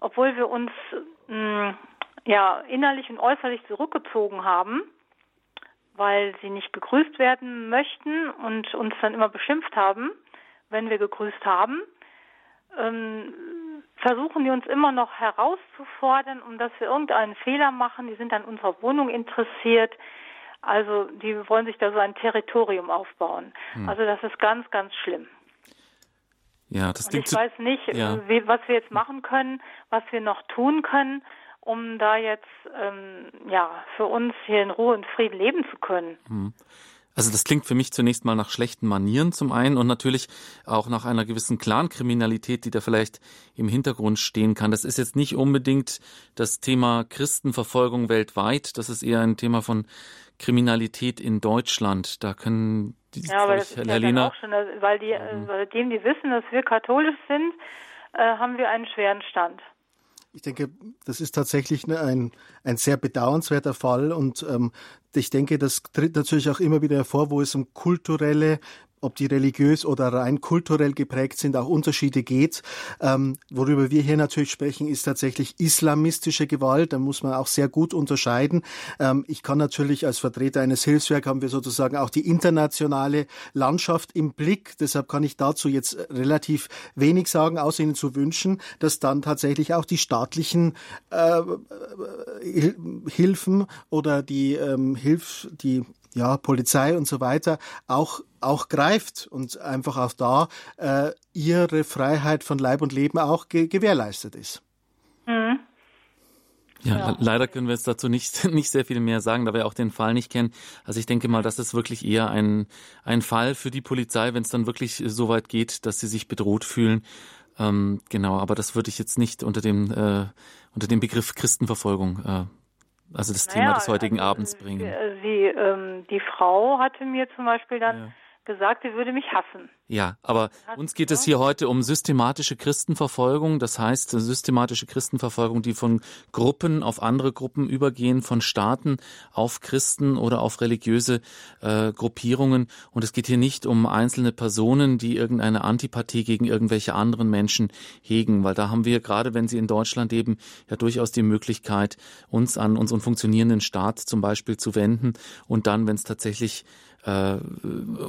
obwohl wir uns ähm, ja innerlich und äußerlich zurückgezogen haben, weil sie nicht gegrüßt werden möchten und uns dann immer beschimpft haben, wenn wir gegrüßt haben, ähm, versuchen die uns immer noch herauszufordern, um dass wir irgendeinen Fehler machen. Die sind an unserer Wohnung interessiert. Also die wollen sich da so ein Territorium aufbauen. Hm. Also das ist ganz, ganz schlimm. Ja, das Und ich weiß nicht, ja. wie, was wir jetzt machen können, was wir noch tun können, um da jetzt ähm, ja für uns hier in Ruhe und Frieden leben zu können. Hm. Also das klingt für mich zunächst mal nach schlechten Manieren zum einen und natürlich auch nach einer gewissen Clankriminalität, die da vielleicht im Hintergrund stehen kann. Das ist jetzt nicht unbedingt das Thema Christenverfolgung weltweit, das ist eher ein Thema von Kriminalität in Deutschland. Da können die ja, aber das ist ja Lena, auch schon, weil die, mhm. seitdem die wissen, dass wir katholisch sind, äh, haben wir einen schweren Stand. Ich denke, das ist tatsächlich ein, ein sehr bedauernswerter Fall und ähm, ich denke, das tritt natürlich auch immer wieder hervor, wo es um kulturelle ob die religiös oder rein kulturell geprägt sind, auch Unterschiede geht. Ähm, worüber wir hier natürlich sprechen, ist tatsächlich islamistische Gewalt. Da muss man auch sehr gut unterscheiden. Ähm, ich kann natürlich als Vertreter eines Hilfswerks haben wir sozusagen auch die internationale Landschaft im Blick. Deshalb kann ich dazu jetzt relativ wenig sagen, außer Ihnen zu wünschen, dass dann tatsächlich auch die staatlichen äh, Hilfen oder die ähm, Hilf, die ja, Polizei und so weiter auch, auch greift und einfach auch da äh, ihre Freiheit von Leib und Leben auch ge gewährleistet ist. Mhm. Ja, ja, leider können wir jetzt dazu nicht, nicht sehr viel mehr sagen, da wir auch den Fall nicht kennen. Also ich denke mal, das ist wirklich eher ein, ein Fall für die Polizei, wenn es dann wirklich so weit geht, dass sie sich bedroht fühlen. Ähm, genau, aber das würde ich jetzt nicht unter dem, äh, unter dem Begriff Christenverfolgung äh, also das naja, Thema des heutigen also, Abends bringen. Sie, ähm, die Frau hatte mir zum Beispiel dann ja. Gesagt, sie würde mich hassen. Ja, aber uns geht es hier heute um systematische Christenverfolgung, das heißt systematische Christenverfolgung, die von Gruppen auf andere Gruppen übergehen, von Staaten auf Christen oder auf religiöse äh, Gruppierungen. Und es geht hier nicht um einzelne Personen, die irgendeine Antipathie gegen irgendwelche anderen Menschen hegen, weil da haben wir, gerade wenn sie in Deutschland leben, ja durchaus die Möglichkeit, uns an unseren funktionierenden Staat zum Beispiel zu wenden und dann, wenn es tatsächlich äh,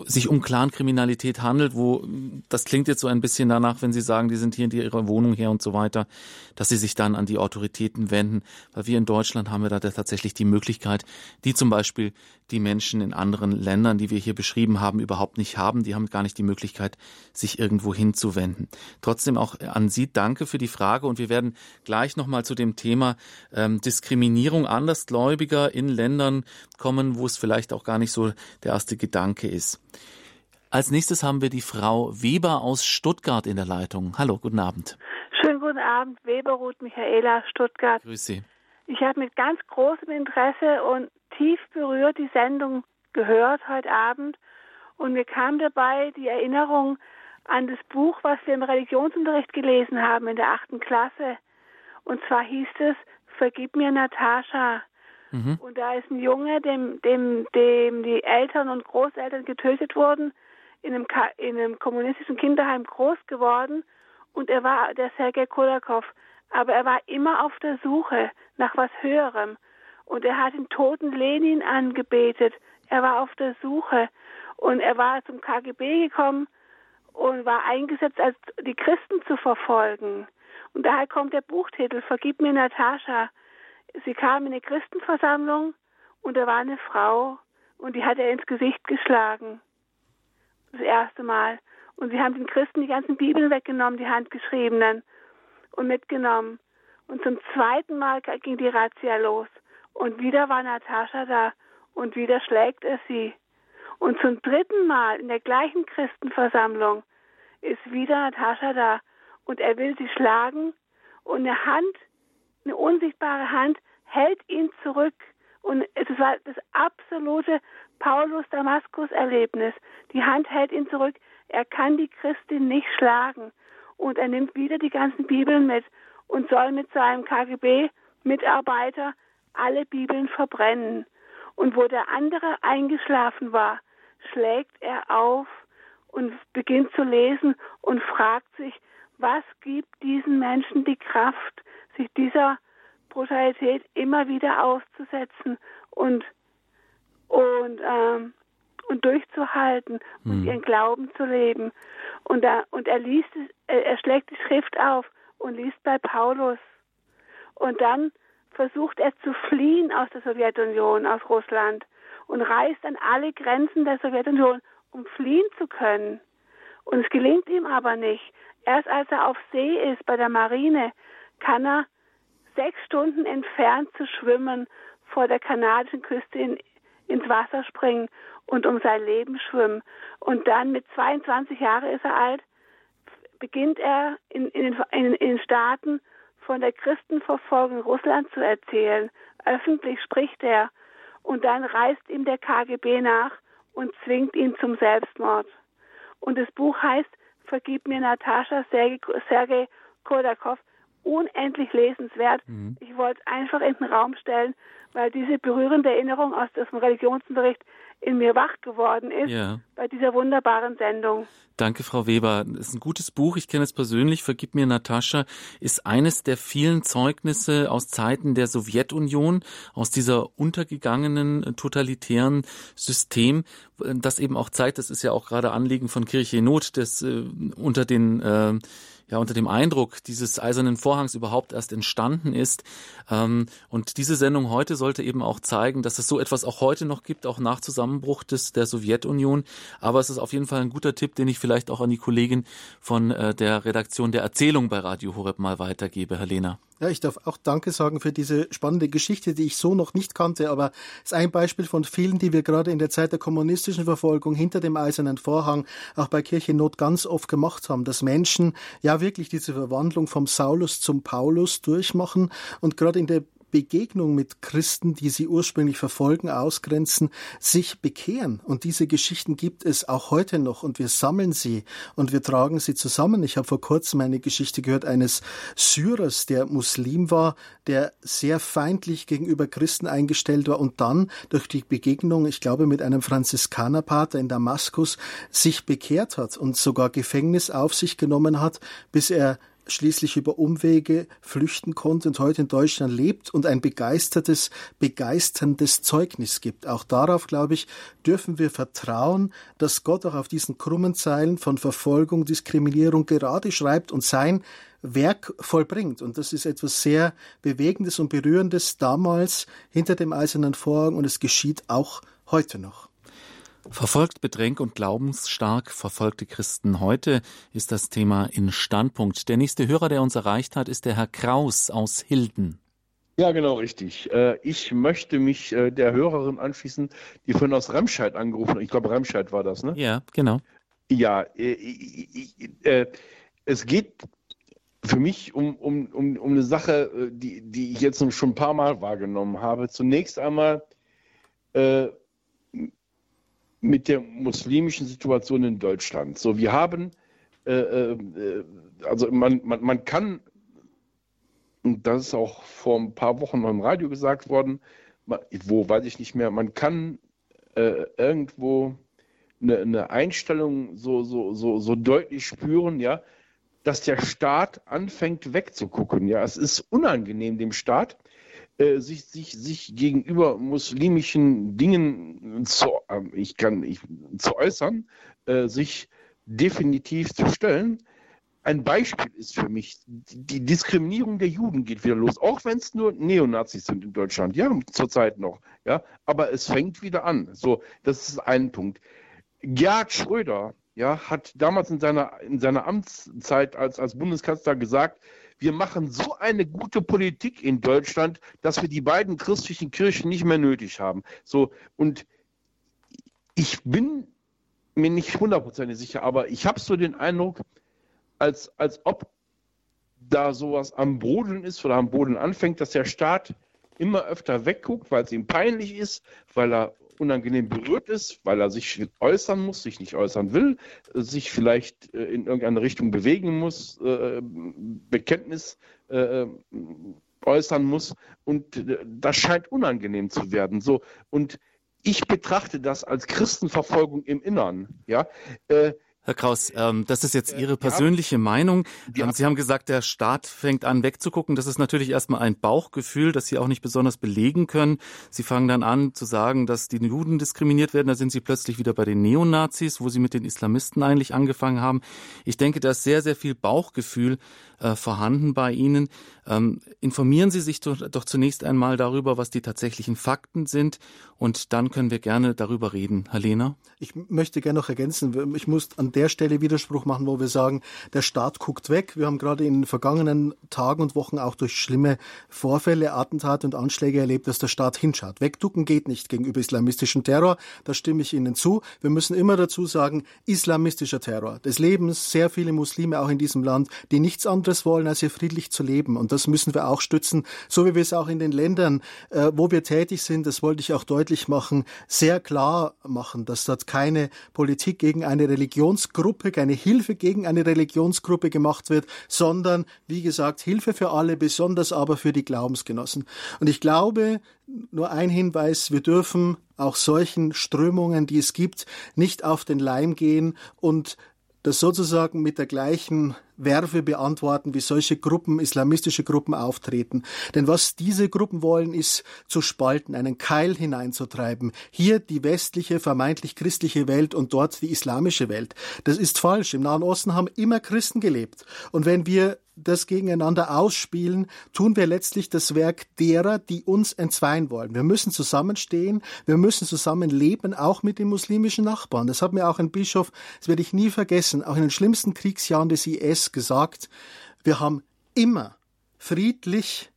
sich um Clankriminalität handelt, wo das klingt jetzt so ein bisschen danach, wenn Sie sagen, die sind hier in ihrer Wohnung her und so weiter, dass sie sich dann an die Autoritäten wenden, weil wir in Deutschland haben wir da tatsächlich die Möglichkeit, die zum Beispiel die Menschen in anderen Ländern, die wir hier beschrieben haben, überhaupt nicht haben. Die haben gar nicht die Möglichkeit, sich irgendwo hinzuwenden. Trotzdem auch an Sie danke für die Frage und wir werden gleich nochmal zu dem Thema ähm, Diskriminierung Andersgläubiger in Ländern kommen, wo es vielleicht auch gar nicht so der erste Gedanke ist. Als nächstes haben wir die Frau Weber aus Stuttgart in der Leitung. Hallo, guten Abend. Schönen guten Abend, Weber Ruth Michaela, Stuttgart. Grüß Sie. Ich habe mit ganz großem Interesse und tief berührt die Sendung gehört heute Abend und mir kam dabei die Erinnerung an das Buch, was wir im Religionsunterricht gelesen haben in der achten Klasse. Und zwar hieß es Vergib mir Natascha. Mhm. Und da ist ein Junge, dem, dem, dem die Eltern und Großeltern getötet wurden, in einem, in einem kommunistischen Kinderheim groß geworden. Und er war der Sergei Kolakow. Aber er war immer auf der Suche nach was Höherem. Und er hat den toten Lenin angebetet. Er war auf der Suche. Und er war zum KGB gekommen und war eingesetzt, als die Christen zu verfolgen. Und daher kommt der Buchtitel Vergib mir Natascha. Sie kam in eine Christenversammlung und da war eine Frau und die hat er ins Gesicht geschlagen. Das erste Mal. Und sie haben den Christen die ganzen Bibeln weggenommen, die handgeschriebenen, und mitgenommen. Und zum zweiten Mal ging die Razzia los. Und wieder war Natascha da und wieder schlägt er sie. Und zum dritten Mal in der gleichen Christenversammlung ist wieder Natascha da und er will sie schlagen und eine Hand, eine unsichtbare Hand hält ihn zurück. Und es war das absolute Paulus-Damaskus-Erlebnis. Die Hand hält ihn zurück. Er kann die Christin nicht schlagen. und er nimmt wieder die ganzen Bibeln mit und soll mit seinem KGB-Mitarbeiter alle Bibeln verbrennen. Und wo der andere eingeschlafen war, schlägt er auf und beginnt zu lesen und fragt sich, was gibt diesen Menschen die Kraft, sich dieser Brutalität immer wieder auszusetzen und und ähm, und durchzuhalten mhm. und ihren Glauben zu leben. Und, da, und er liest, er, er schlägt die Schrift auf und liest bei Paulus. Und dann versucht er zu fliehen aus der Sowjetunion, aus Russland und reist an alle Grenzen der Sowjetunion, um fliehen zu können. Und es gelingt ihm aber nicht. Erst als er auf See ist bei der Marine, kann er sechs Stunden entfernt zu schwimmen vor der kanadischen Küste in, ins Wasser springen und um sein Leben schwimmen. Und dann mit 22 Jahren ist er alt, beginnt er in, in, den, in, den Staaten von der Christenverfolgung in Russland zu erzählen. Öffentlich spricht er. Und dann reist ihm der KGB nach und zwingt ihn zum Selbstmord. Und das Buch heißt Vergib mir Natascha Sergei Kodakov. Unendlich lesenswert. Mhm. Ich wollte es einfach in den Raum stellen, weil diese berührende Erinnerung aus dem Religionsunterricht in mir wach geworden ist ja. bei dieser wunderbaren Sendung. Danke, Frau Weber. Das ist ein gutes Buch. Ich kenne es persönlich. Vergib mir, Natascha. Ist eines der vielen Zeugnisse aus Zeiten der Sowjetunion, aus dieser untergegangenen äh, totalitären System, das eben auch zeigt, das ist ja auch gerade Anliegen von Kirche in Not, das äh, unter den äh, ja unter dem Eindruck dieses eisernen Vorhangs überhaupt erst entstanden ist. Ähm, und diese Sendung heute sollte eben auch zeigen, dass es so etwas auch heute noch gibt, auch nach Zusammenbruch des, der Sowjetunion. Aber es ist auf jeden Fall ein guter Tipp, den ich vielleicht auch an die Kollegin von äh, der Redaktion der Erzählung bei Radio Horeb mal weitergebe, Herr Lehner. Ja, ich darf auch Danke sagen für diese spannende Geschichte, die ich so noch nicht kannte, aber es ist ein Beispiel von vielen, die wir gerade in der Zeit der kommunistischen Verfolgung hinter dem eisernen Vorhang auch bei Kirchennot ganz oft gemacht haben, dass Menschen ja wirklich diese Verwandlung vom Saulus zum Paulus durchmachen und gerade in der Begegnung mit Christen, die sie ursprünglich verfolgen, ausgrenzen, sich bekehren. Und diese Geschichten gibt es auch heute noch und wir sammeln sie und wir tragen sie zusammen. Ich habe vor kurzem eine Geschichte gehört eines Syrers, der Muslim war, der sehr feindlich gegenüber Christen eingestellt war und dann durch die Begegnung, ich glaube, mit einem Franziskanerpater in Damaskus sich bekehrt hat und sogar Gefängnis auf sich genommen hat, bis er schließlich über Umwege flüchten konnte und heute in Deutschland lebt und ein begeistertes, begeisterndes Zeugnis gibt. Auch darauf, glaube ich, dürfen wir vertrauen, dass Gott auch auf diesen krummen Zeilen von Verfolgung, Diskriminierung gerade schreibt und sein Werk vollbringt. Und das ist etwas sehr Bewegendes und Berührendes damals hinter dem eisernen Vorhang und es geschieht auch heute noch. Verfolgt, bedrängt und glaubensstark verfolgte Christen heute ist das Thema in Standpunkt. Der nächste Hörer, der uns erreicht hat, ist der Herr Kraus aus Hilden. Ja, genau, richtig. Äh, ich möchte mich äh, der Hörerin anschließen, die vorhin aus Remscheid angerufen hat. Ich glaube, Remscheid war das, ne? Ja, genau. Ja, äh, es geht für mich um, um, um, um eine Sache, die, die ich jetzt schon ein paar Mal wahrgenommen habe. Zunächst einmal mit der muslimischen Situation in Deutschland. So, wir haben, äh, äh, also man, man, man kann, und das ist auch vor ein paar Wochen noch im Radio gesagt worden, wo weiß ich nicht mehr, man kann äh, irgendwo eine, eine, Einstellung so, so, so, so deutlich spüren, ja, dass der Staat anfängt wegzugucken. Ja, es ist unangenehm dem Staat, äh, sich, sich, sich gegenüber muslimischen Dingen zu, äh, ich kann, ich, zu äußern, äh, sich definitiv zu stellen. Ein Beispiel ist für mich, die Diskriminierung der Juden geht wieder los, auch wenn es nur Neonazis sind in Deutschland, ja, zurzeit noch, ja, aber es fängt wieder an. So, das ist ein Punkt. Gerhard Schröder, ja, hat damals in seiner, in seiner Amtszeit als, als Bundeskanzler gesagt, wir machen so eine gute Politik in Deutschland, dass wir die beiden christlichen Kirchen nicht mehr nötig haben. So, und ich bin mir nicht hundertprozentig sicher, aber ich habe so den Eindruck, als, als ob da sowas am Boden ist oder am Boden anfängt, dass der Staat immer öfter wegguckt, weil es ihm peinlich ist, weil er unangenehm berührt ist, weil er sich äußern muss, sich nicht äußern will, sich vielleicht äh, in irgendeine Richtung bewegen muss, äh, Bekenntnis äh, äußern muss und das scheint unangenehm zu werden. So und ich betrachte das als Christenverfolgung im Innern. Ja, Herr Kraus, ähm, das ist jetzt äh, Ihre persönliche Meinung. Ähm, Sie haben gesagt, der Staat fängt an wegzugucken. Das ist natürlich erstmal ein Bauchgefühl, das Sie auch nicht besonders belegen können. Sie fangen dann an zu sagen, dass die Juden diskriminiert werden. Da sind Sie plötzlich wieder bei den Neonazis, wo Sie mit den Islamisten eigentlich angefangen haben. Ich denke, da ist sehr, sehr viel Bauchgefühl äh, vorhanden bei Ihnen. Ähm, informieren Sie sich doch, doch zunächst einmal darüber, was die tatsächlichen Fakten sind. Und dann können wir gerne darüber reden. Herr Lehner? Ich möchte gerne noch ergänzen. Ich muss an der Stelle Widerspruch machen, wo wir sagen, der Staat guckt weg. Wir haben gerade in den vergangenen Tagen und Wochen auch durch schlimme Vorfälle, Attentate und Anschläge erlebt, dass der Staat hinschaut. Wegducken geht nicht gegenüber islamistischem Terror. Da stimme ich Ihnen zu. Wir müssen immer dazu sagen, islamistischer Terror. Es leben sehr viele Muslime auch in diesem Land, die nichts anderes wollen, als hier friedlich zu leben. Und das müssen wir auch stützen, so wie wir es auch in den Ländern, äh, wo wir tätig sind, das wollte ich auch deutlich machen, sehr klar machen, dass dort keine Politik gegen eine Religions Religionsgruppe, keine Hilfe gegen eine Religionsgruppe gemacht wird, sondern, wie gesagt, Hilfe für alle, besonders aber für die Glaubensgenossen. Und ich glaube, nur ein Hinweis, wir dürfen auch solchen Strömungen, die es gibt, nicht auf den Leim gehen und das sozusagen mit der gleichen Werfe beantworten, wie solche Gruppen, islamistische Gruppen auftreten. Denn was diese Gruppen wollen, ist zu spalten, einen Keil hineinzutreiben. Hier die westliche, vermeintlich christliche Welt und dort die islamische Welt. Das ist falsch. Im Nahen Osten haben immer Christen gelebt. Und wenn wir das gegeneinander ausspielen, tun wir letztlich das Werk derer, die uns entzweien wollen. Wir müssen zusammenstehen, wir müssen zusammen leben, auch mit den muslimischen Nachbarn. Das hat mir auch ein Bischof, das werde ich nie vergessen, auch in den schlimmsten Kriegsjahren des IS gesagt. Wir haben immer friedlich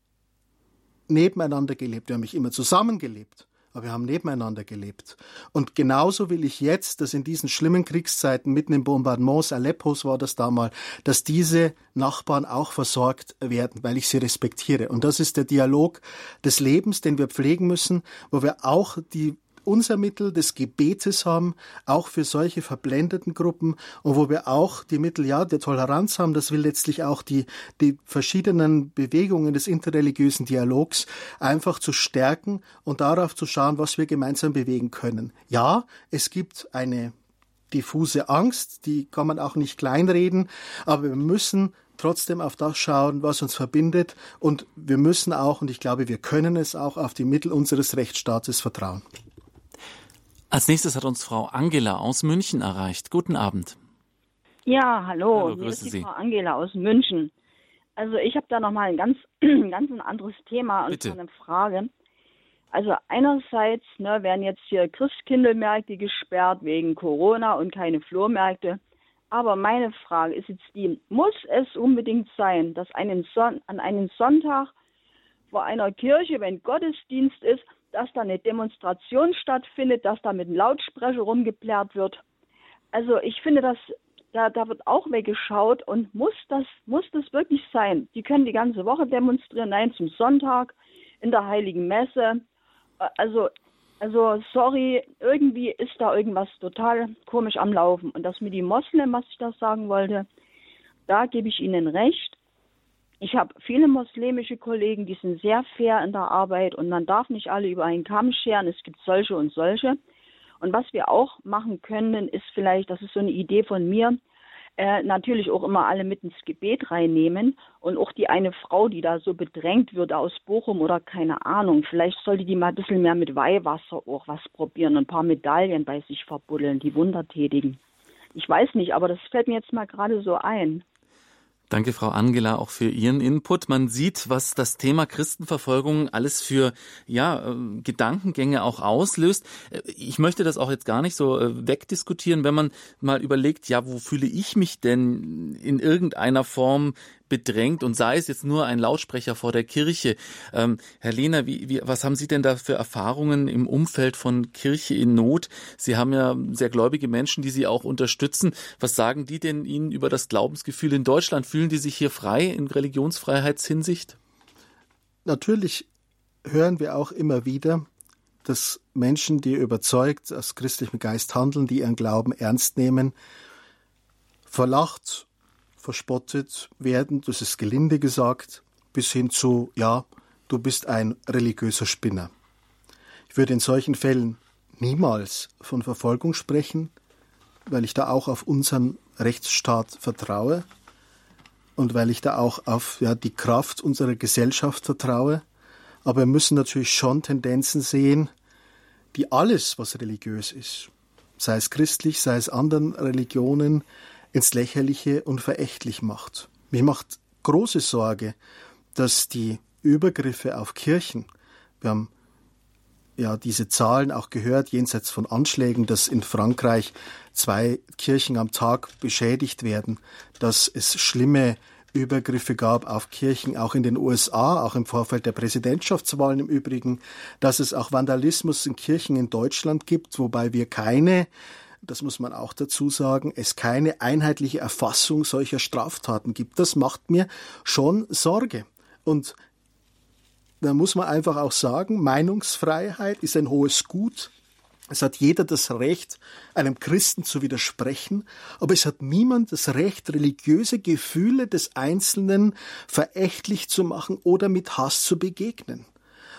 nebeneinander gelebt. Wir haben nicht immer zusammengelebt aber wir haben nebeneinander gelebt. Und genauso will ich jetzt, dass in diesen schlimmen Kriegszeiten, mitten im Bombardements Aleppos war das damals, dass diese Nachbarn auch versorgt werden, weil ich sie respektiere. Und das ist der Dialog des Lebens, den wir pflegen müssen, wo wir auch die unser Mittel des Gebetes haben, auch für solche verblendeten Gruppen und wo wir auch die Mittel ja der Toleranz haben, das will letztlich auch die, die verschiedenen Bewegungen des interreligiösen Dialogs einfach zu stärken und darauf zu schauen, was wir gemeinsam bewegen können. Ja, es gibt eine diffuse Angst, die kann man auch nicht kleinreden, aber wir müssen trotzdem auf das schauen, was uns verbindet und wir müssen auch, und ich glaube, wir können es auch, auf die Mittel unseres Rechtsstaates vertrauen. Als nächstes hat uns Frau Angela aus München erreicht. Guten Abend. Ja, hallo. hallo die Sie. Frau Angela aus München. Also ich habe da nochmal ein ganz, ganz ein anderes Thema und Bitte. eine Frage. Also einerseits ne, werden jetzt hier Christkindlmärkte gesperrt wegen Corona und keine Flohmärkte. Aber meine Frage ist jetzt die, muss es unbedingt sein, dass einen Son an einem Sonntag vor einer Kirche, wenn Gottesdienst ist, dass da eine Demonstration stattfindet, dass da mit einem Lautsprecher rumgeplärt wird. Also ich finde, dass da, da wird auch weggeschaut und muss das, muss das wirklich sein? Die können die ganze Woche demonstrieren, nein, zum Sonntag in der Heiligen Messe. Also, also sorry, irgendwie ist da irgendwas total komisch am Laufen. Und das mit den Moslem, was ich da sagen wollte, da gebe ich Ihnen recht. Ich habe viele muslimische Kollegen, die sind sehr fair in der Arbeit und man darf nicht alle über einen Kamm scheren. Es gibt solche und solche. Und was wir auch machen können, ist vielleicht, das ist so eine Idee von mir, äh, natürlich auch immer alle mit ins Gebet reinnehmen und auch die eine Frau, die da so bedrängt wird aus Bochum oder keine Ahnung, vielleicht sollte die mal ein bisschen mehr mit Weihwasser auch was probieren und ein paar Medaillen bei sich verbuddeln, die Wunder tätigen. Ich weiß nicht, aber das fällt mir jetzt mal gerade so ein. Danke, Frau Angela, auch für Ihren Input. Man sieht, was das Thema Christenverfolgung alles für ja, äh, Gedankengänge auch auslöst. Äh, ich möchte das auch jetzt gar nicht so äh, wegdiskutieren, wenn man mal überlegt, ja, wo fühle ich mich denn in irgendeiner Form bedrängt und sei es jetzt nur ein Lautsprecher vor der Kirche. Ähm, Herr Lehner, wie, wie, was haben Sie denn da für Erfahrungen im Umfeld von Kirche in Not? Sie haben ja sehr gläubige Menschen, die Sie auch unterstützen. Was sagen die denn Ihnen über das Glaubensgefühl in Deutschland? Fühlen die sich hier frei in Religionsfreiheitshinsicht? Natürlich hören wir auch immer wieder, dass Menschen, die überzeugt aus christlichem Geist handeln, die ihren Glauben ernst nehmen, verlacht, verspottet werden, das ist gelinde gesagt, bis hin zu, ja, du bist ein religiöser Spinner. Ich würde in solchen Fällen niemals von Verfolgung sprechen, weil ich da auch auf unseren Rechtsstaat vertraue und weil ich da auch auf ja, die Kraft unserer Gesellschaft vertraue. Aber wir müssen natürlich schon Tendenzen sehen, die alles, was religiös ist, sei es christlich, sei es anderen Religionen, ins Lächerliche und verächtlich macht. Mir macht große Sorge, dass die Übergriffe auf Kirchen, wir haben ja diese Zahlen auch gehört, jenseits von Anschlägen, dass in Frankreich zwei Kirchen am Tag beschädigt werden, dass es schlimme Übergriffe gab auf Kirchen, auch in den USA, auch im Vorfeld der Präsidentschaftswahlen im Übrigen, dass es auch Vandalismus in Kirchen in Deutschland gibt, wobei wir keine das muss man auch dazu sagen, es keine einheitliche Erfassung solcher Straftaten gibt. Das macht mir schon Sorge. Und da muss man einfach auch sagen, Meinungsfreiheit ist ein hohes Gut. Es hat jeder das Recht, einem Christen zu widersprechen, aber es hat niemand das Recht, religiöse Gefühle des Einzelnen verächtlich zu machen oder mit Hass zu begegnen.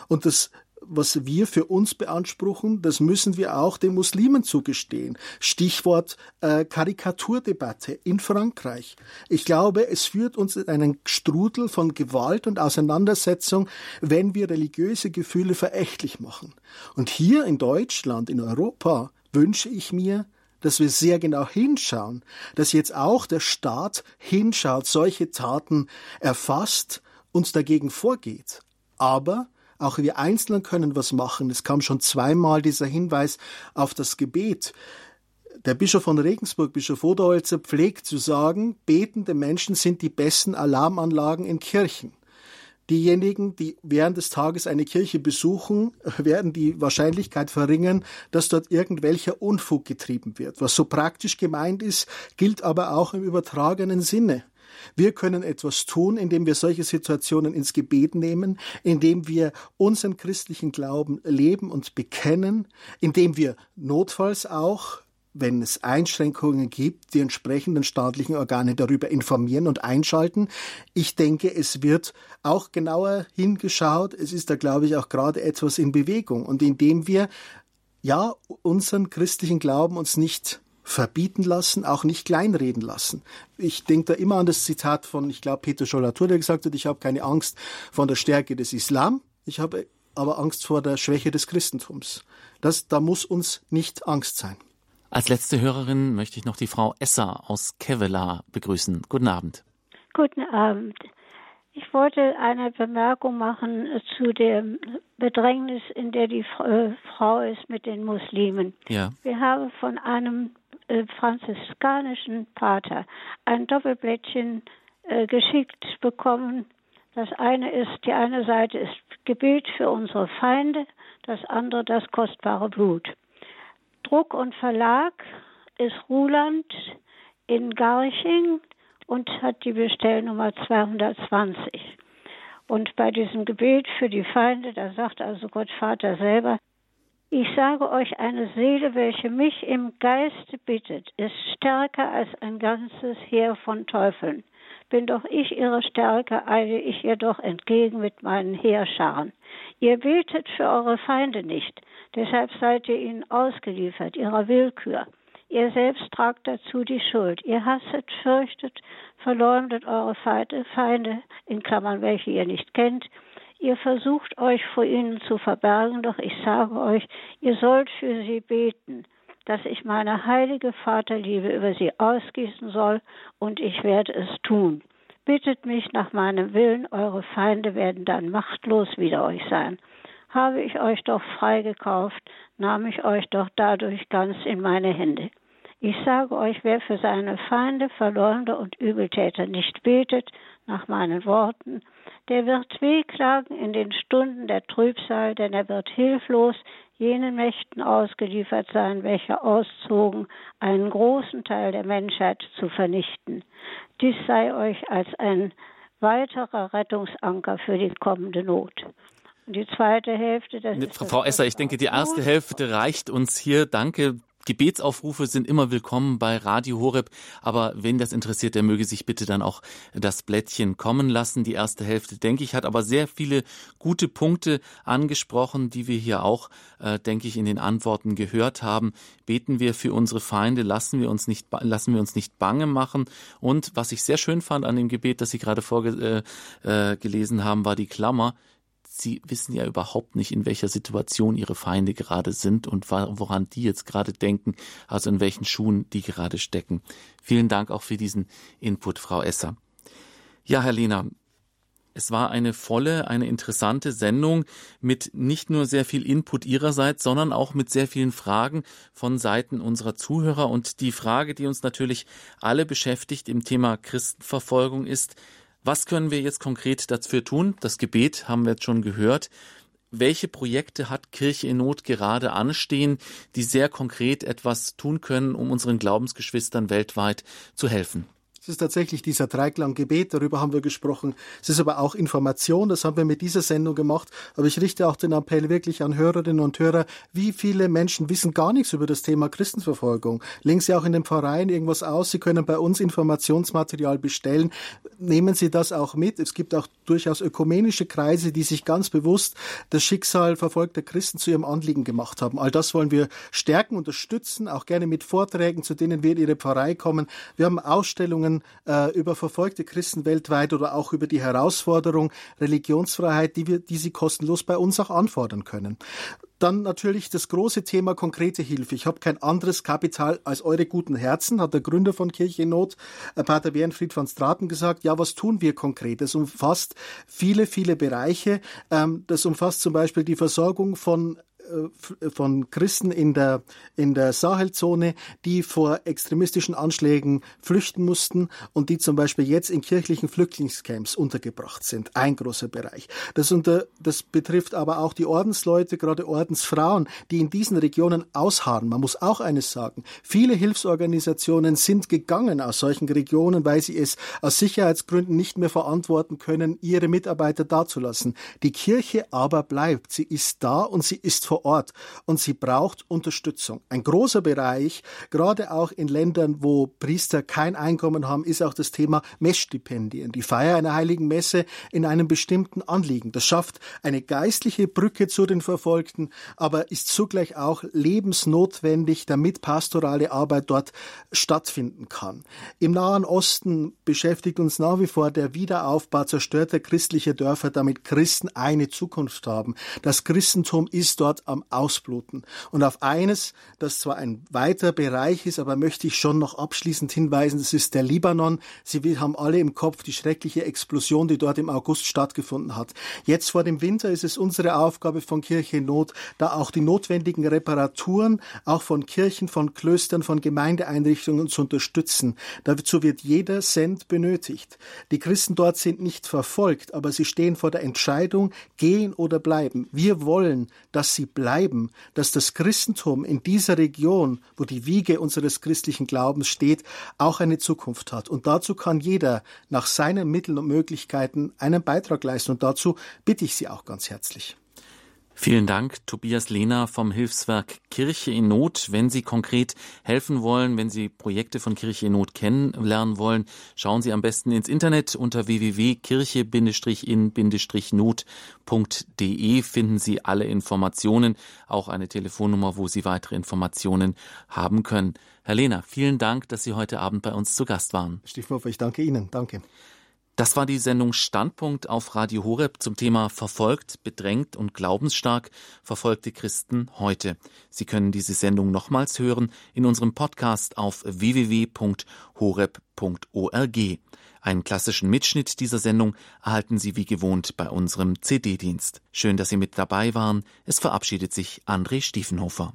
Und das was wir für uns beanspruchen, das müssen wir auch den Muslimen zugestehen. Stichwort äh, Karikaturdebatte in Frankreich. Ich glaube, es führt uns in einen Strudel von Gewalt und Auseinandersetzung, wenn wir religiöse Gefühle verächtlich machen. Und hier in Deutschland, in Europa, wünsche ich mir, dass wir sehr genau hinschauen, dass jetzt auch der Staat hinschaut, solche Taten erfasst, uns dagegen vorgeht. Aber auch wir Einzelnen können was machen. Es kam schon zweimal dieser Hinweis auf das Gebet. Der Bischof von Regensburg, Bischof Oderholzer, pflegt zu sagen, betende Menschen sind die besten Alarmanlagen in Kirchen. Diejenigen, die während des Tages eine Kirche besuchen, werden die Wahrscheinlichkeit verringern, dass dort irgendwelcher Unfug getrieben wird. Was so praktisch gemeint ist, gilt aber auch im übertragenen Sinne. Wir können etwas tun, indem wir solche Situationen ins Gebet nehmen, indem wir unseren christlichen Glauben leben und bekennen, indem wir notfalls auch wenn es Einschränkungen gibt, die entsprechenden staatlichen Organe darüber informieren und einschalten. Ich denke, es wird auch genauer hingeschaut. Es ist da, glaube ich, auch gerade etwas in Bewegung. Und indem wir ja unseren christlichen Glauben uns nicht verbieten lassen, auch nicht kleinreden lassen. Ich denke da immer an das Zitat von, ich glaube, Peter Schollatur, der gesagt hat, ich habe keine Angst vor der Stärke des Islam, ich habe aber Angst vor der Schwäche des Christentums. Das, da muss uns nicht Angst sein. Als letzte Hörerin möchte ich noch die Frau Esser aus Kevela begrüßen. Guten Abend. Guten Abend. Ich wollte eine Bemerkung machen zu dem Bedrängnis, in der die äh, Frau ist mit den Muslimen. Ja. Wir haben von einem äh, franziskanischen Pater ein Doppelblättchen äh, geschickt bekommen. Das eine ist, die eine Seite ist Gebet für unsere Feinde, das andere das kostbare Blut. Druck und Verlag ist Ruland in Garching und hat die Bestellnummer 220. Und bei diesem Gebet für die Feinde, da sagt also Gott Vater selber, ich sage euch, eine Seele, welche mich im Geiste bittet, ist stärker als ein ganzes Heer von Teufeln. Bin doch ich ihre Stärke, eile ich ihr doch entgegen mit meinen Heerscharen. Ihr betet für eure Feinde nicht, deshalb seid ihr ihnen ausgeliefert, ihrer Willkür. Ihr selbst tragt dazu die Schuld. Ihr hasset, fürchtet, verleumdet eure Feinde, in Klammern welche ihr nicht kennt, Ihr versucht euch vor ihnen zu verbergen, doch ich sage euch, ihr sollt für sie beten, dass ich meine heilige Vaterliebe über sie ausgießen soll, und ich werde es tun. Bittet mich nach meinem Willen, eure Feinde werden dann machtlos wider euch sein. Habe ich euch doch freigekauft, nahm ich euch doch dadurch ganz in meine Hände. Ich sage euch, wer für seine Feinde, Verleumder und Übeltäter nicht betet, nach meinen Worten, der wird wehklagen in den Stunden der Trübsal, denn er wird hilflos jenen Mächten ausgeliefert sein, welche auszogen, einen großen Teil der Menschheit zu vernichten. Dies sei euch als ein weiterer Rettungsanker für die kommende Not. Die zweite Hälfte, das ist Frau Esser, ich denke, die erste Hälfte reicht uns hier. Danke. Gebetsaufrufe sind immer willkommen bei Radio Horeb, aber wen das interessiert, der möge sich bitte dann auch das Blättchen kommen lassen. Die erste Hälfte, denke ich, hat aber sehr viele gute Punkte angesprochen, die wir hier auch, äh, denke ich, in den Antworten gehört haben. Beten wir für unsere Feinde, lassen wir uns nicht, lassen wir uns nicht bange machen. Und was ich sehr schön fand an dem Gebet, das Sie gerade vorgelesen äh, äh, haben, war die Klammer sie wissen ja überhaupt nicht, in welcher Situation ihre Feinde gerade sind und woran die jetzt gerade denken, also in welchen Schuhen die gerade stecken. Vielen Dank auch für diesen Input, Frau Esser. Ja, Herr Lehner, es war eine volle, eine interessante Sendung mit nicht nur sehr viel Input Ihrerseits, sondern auch mit sehr vielen Fragen von Seiten unserer Zuhörer. Und die Frage, die uns natürlich alle beschäftigt im Thema Christenverfolgung ist, was können wir jetzt konkret dafür tun? Das Gebet haben wir jetzt schon gehört. Welche Projekte hat Kirche in Not gerade anstehen, die sehr konkret etwas tun können, um unseren Glaubensgeschwistern weltweit zu helfen? Es ist tatsächlich dieser Dreiklang Gebet, darüber haben wir gesprochen. Es ist aber auch Information, das haben wir mit dieser Sendung gemacht. Aber ich richte auch den Appell wirklich an Hörerinnen und Hörer, wie viele Menschen wissen gar nichts über das Thema Christenverfolgung. Legen Sie auch in den Pfarreien irgendwas aus. Sie können bei uns Informationsmaterial bestellen. Nehmen Sie das auch mit. Es gibt auch durchaus ökumenische Kreise, die sich ganz bewusst das Schicksal verfolgter Christen zu ihrem Anliegen gemacht haben. All das wollen wir stärken, unterstützen, auch gerne mit Vorträgen, zu denen wir in Ihre Pfarrei kommen. Wir haben Ausstellungen äh, über verfolgte Christen weltweit oder auch über die Herausforderung Religionsfreiheit, die wir, die sie kostenlos bei uns auch anfordern können. Dann natürlich das große Thema konkrete Hilfe. Ich habe kein anderes Kapital als eure guten Herzen, hat der Gründer von Kirche in Not, äh, Pater Bernfried von Straten, gesagt. Ja, was tun wir konkret? Das umfasst viele, viele Bereiche. Ähm, das umfasst zum Beispiel die Versorgung von von Christen in der, in der Sahelzone, die vor extremistischen Anschlägen flüchten mussten und die zum Beispiel jetzt in kirchlichen Flüchtlingscamps untergebracht sind. Ein großer Bereich. Das, unter, das betrifft aber auch die Ordensleute, gerade Ordensfrauen, die in diesen Regionen ausharren. Man muss auch eines sagen. Viele Hilfsorganisationen sind gegangen aus solchen Regionen, weil sie es aus Sicherheitsgründen nicht mehr verantworten können, ihre Mitarbeiter dazulassen. Die Kirche aber bleibt. Sie ist da und sie ist vor Ort und sie braucht Unterstützung. Ein großer Bereich, gerade auch in Ländern, wo Priester kein Einkommen haben, ist auch das Thema Messstipendien, die Feier einer heiligen Messe in einem bestimmten Anliegen. Das schafft eine geistliche Brücke zu den Verfolgten, aber ist zugleich auch lebensnotwendig, damit pastorale Arbeit dort stattfinden kann. Im Nahen Osten beschäftigt uns nach wie vor der Wiederaufbau zerstörter christlicher Dörfer, damit Christen eine Zukunft haben. Das Christentum ist dort am Ausbluten. Und auf eines, das zwar ein weiter Bereich ist, aber möchte ich schon noch abschließend hinweisen, das ist der Libanon. Sie haben alle im Kopf die schreckliche Explosion, die dort im August stattgefunden hat. Jetzt vor dem Winter ist es unsere Aufgabe von Kirche in Not, da auch die notwendigen Reparaturen, auch von Kirchen, von Klöstern, von Gemeindeeinrichtungen zu unterstützen. Dazu wird jeder Cent benötigt. Die Christen dort sind nicht verfolgt, aber sie stehen vor der Entscheidung, gehen oder bleiben. Wir wollen, dass sie bleiben, dass das Christentum in dieser Region, wo die Wiege unseres christlichen Glaubens steht, auch eine Zukunft hat. Und dazu kann jeder nach seinen Mitteln und Möglichkeiten einen Beitrag leisten. Und dazu bitte ich Sie auch ganz herzlich. Vielen Dank, Tobias Lehner vom Hilfswerk Kirche in Not. Wenn Sie konkret helfen wollen, wenn Sie Projekte von Kirche in Not kennenlernen wollen, schauen Sie am besten ins Internet unter www.kirche-in-not.de finden Sie alle Informationen, auch eine Telefonnummer, wo Sie weitere Informationen haben können. Herr Lehner, vielen Dank, dass Sie heute Abend bei uns zu Gast waren. Stiefhofer, ich danke Ihnen. Danke. Das war die Sendung Standpunkt auf Radio Horeb zum Thema Verfolgt, bedrängt und glaubensstark verfolgte Christen heute. Sie können diese Sendung nochmals hören in unserem Podcast auf www.horeb.org. Einen klassischen Mitschnitt dieser Sendung erhalten Sie wie gewohnt bei unserem CD-Dienst. Schön, dass Sie mit dabei waren. Es verabschiedet sich André Stiefenhofer.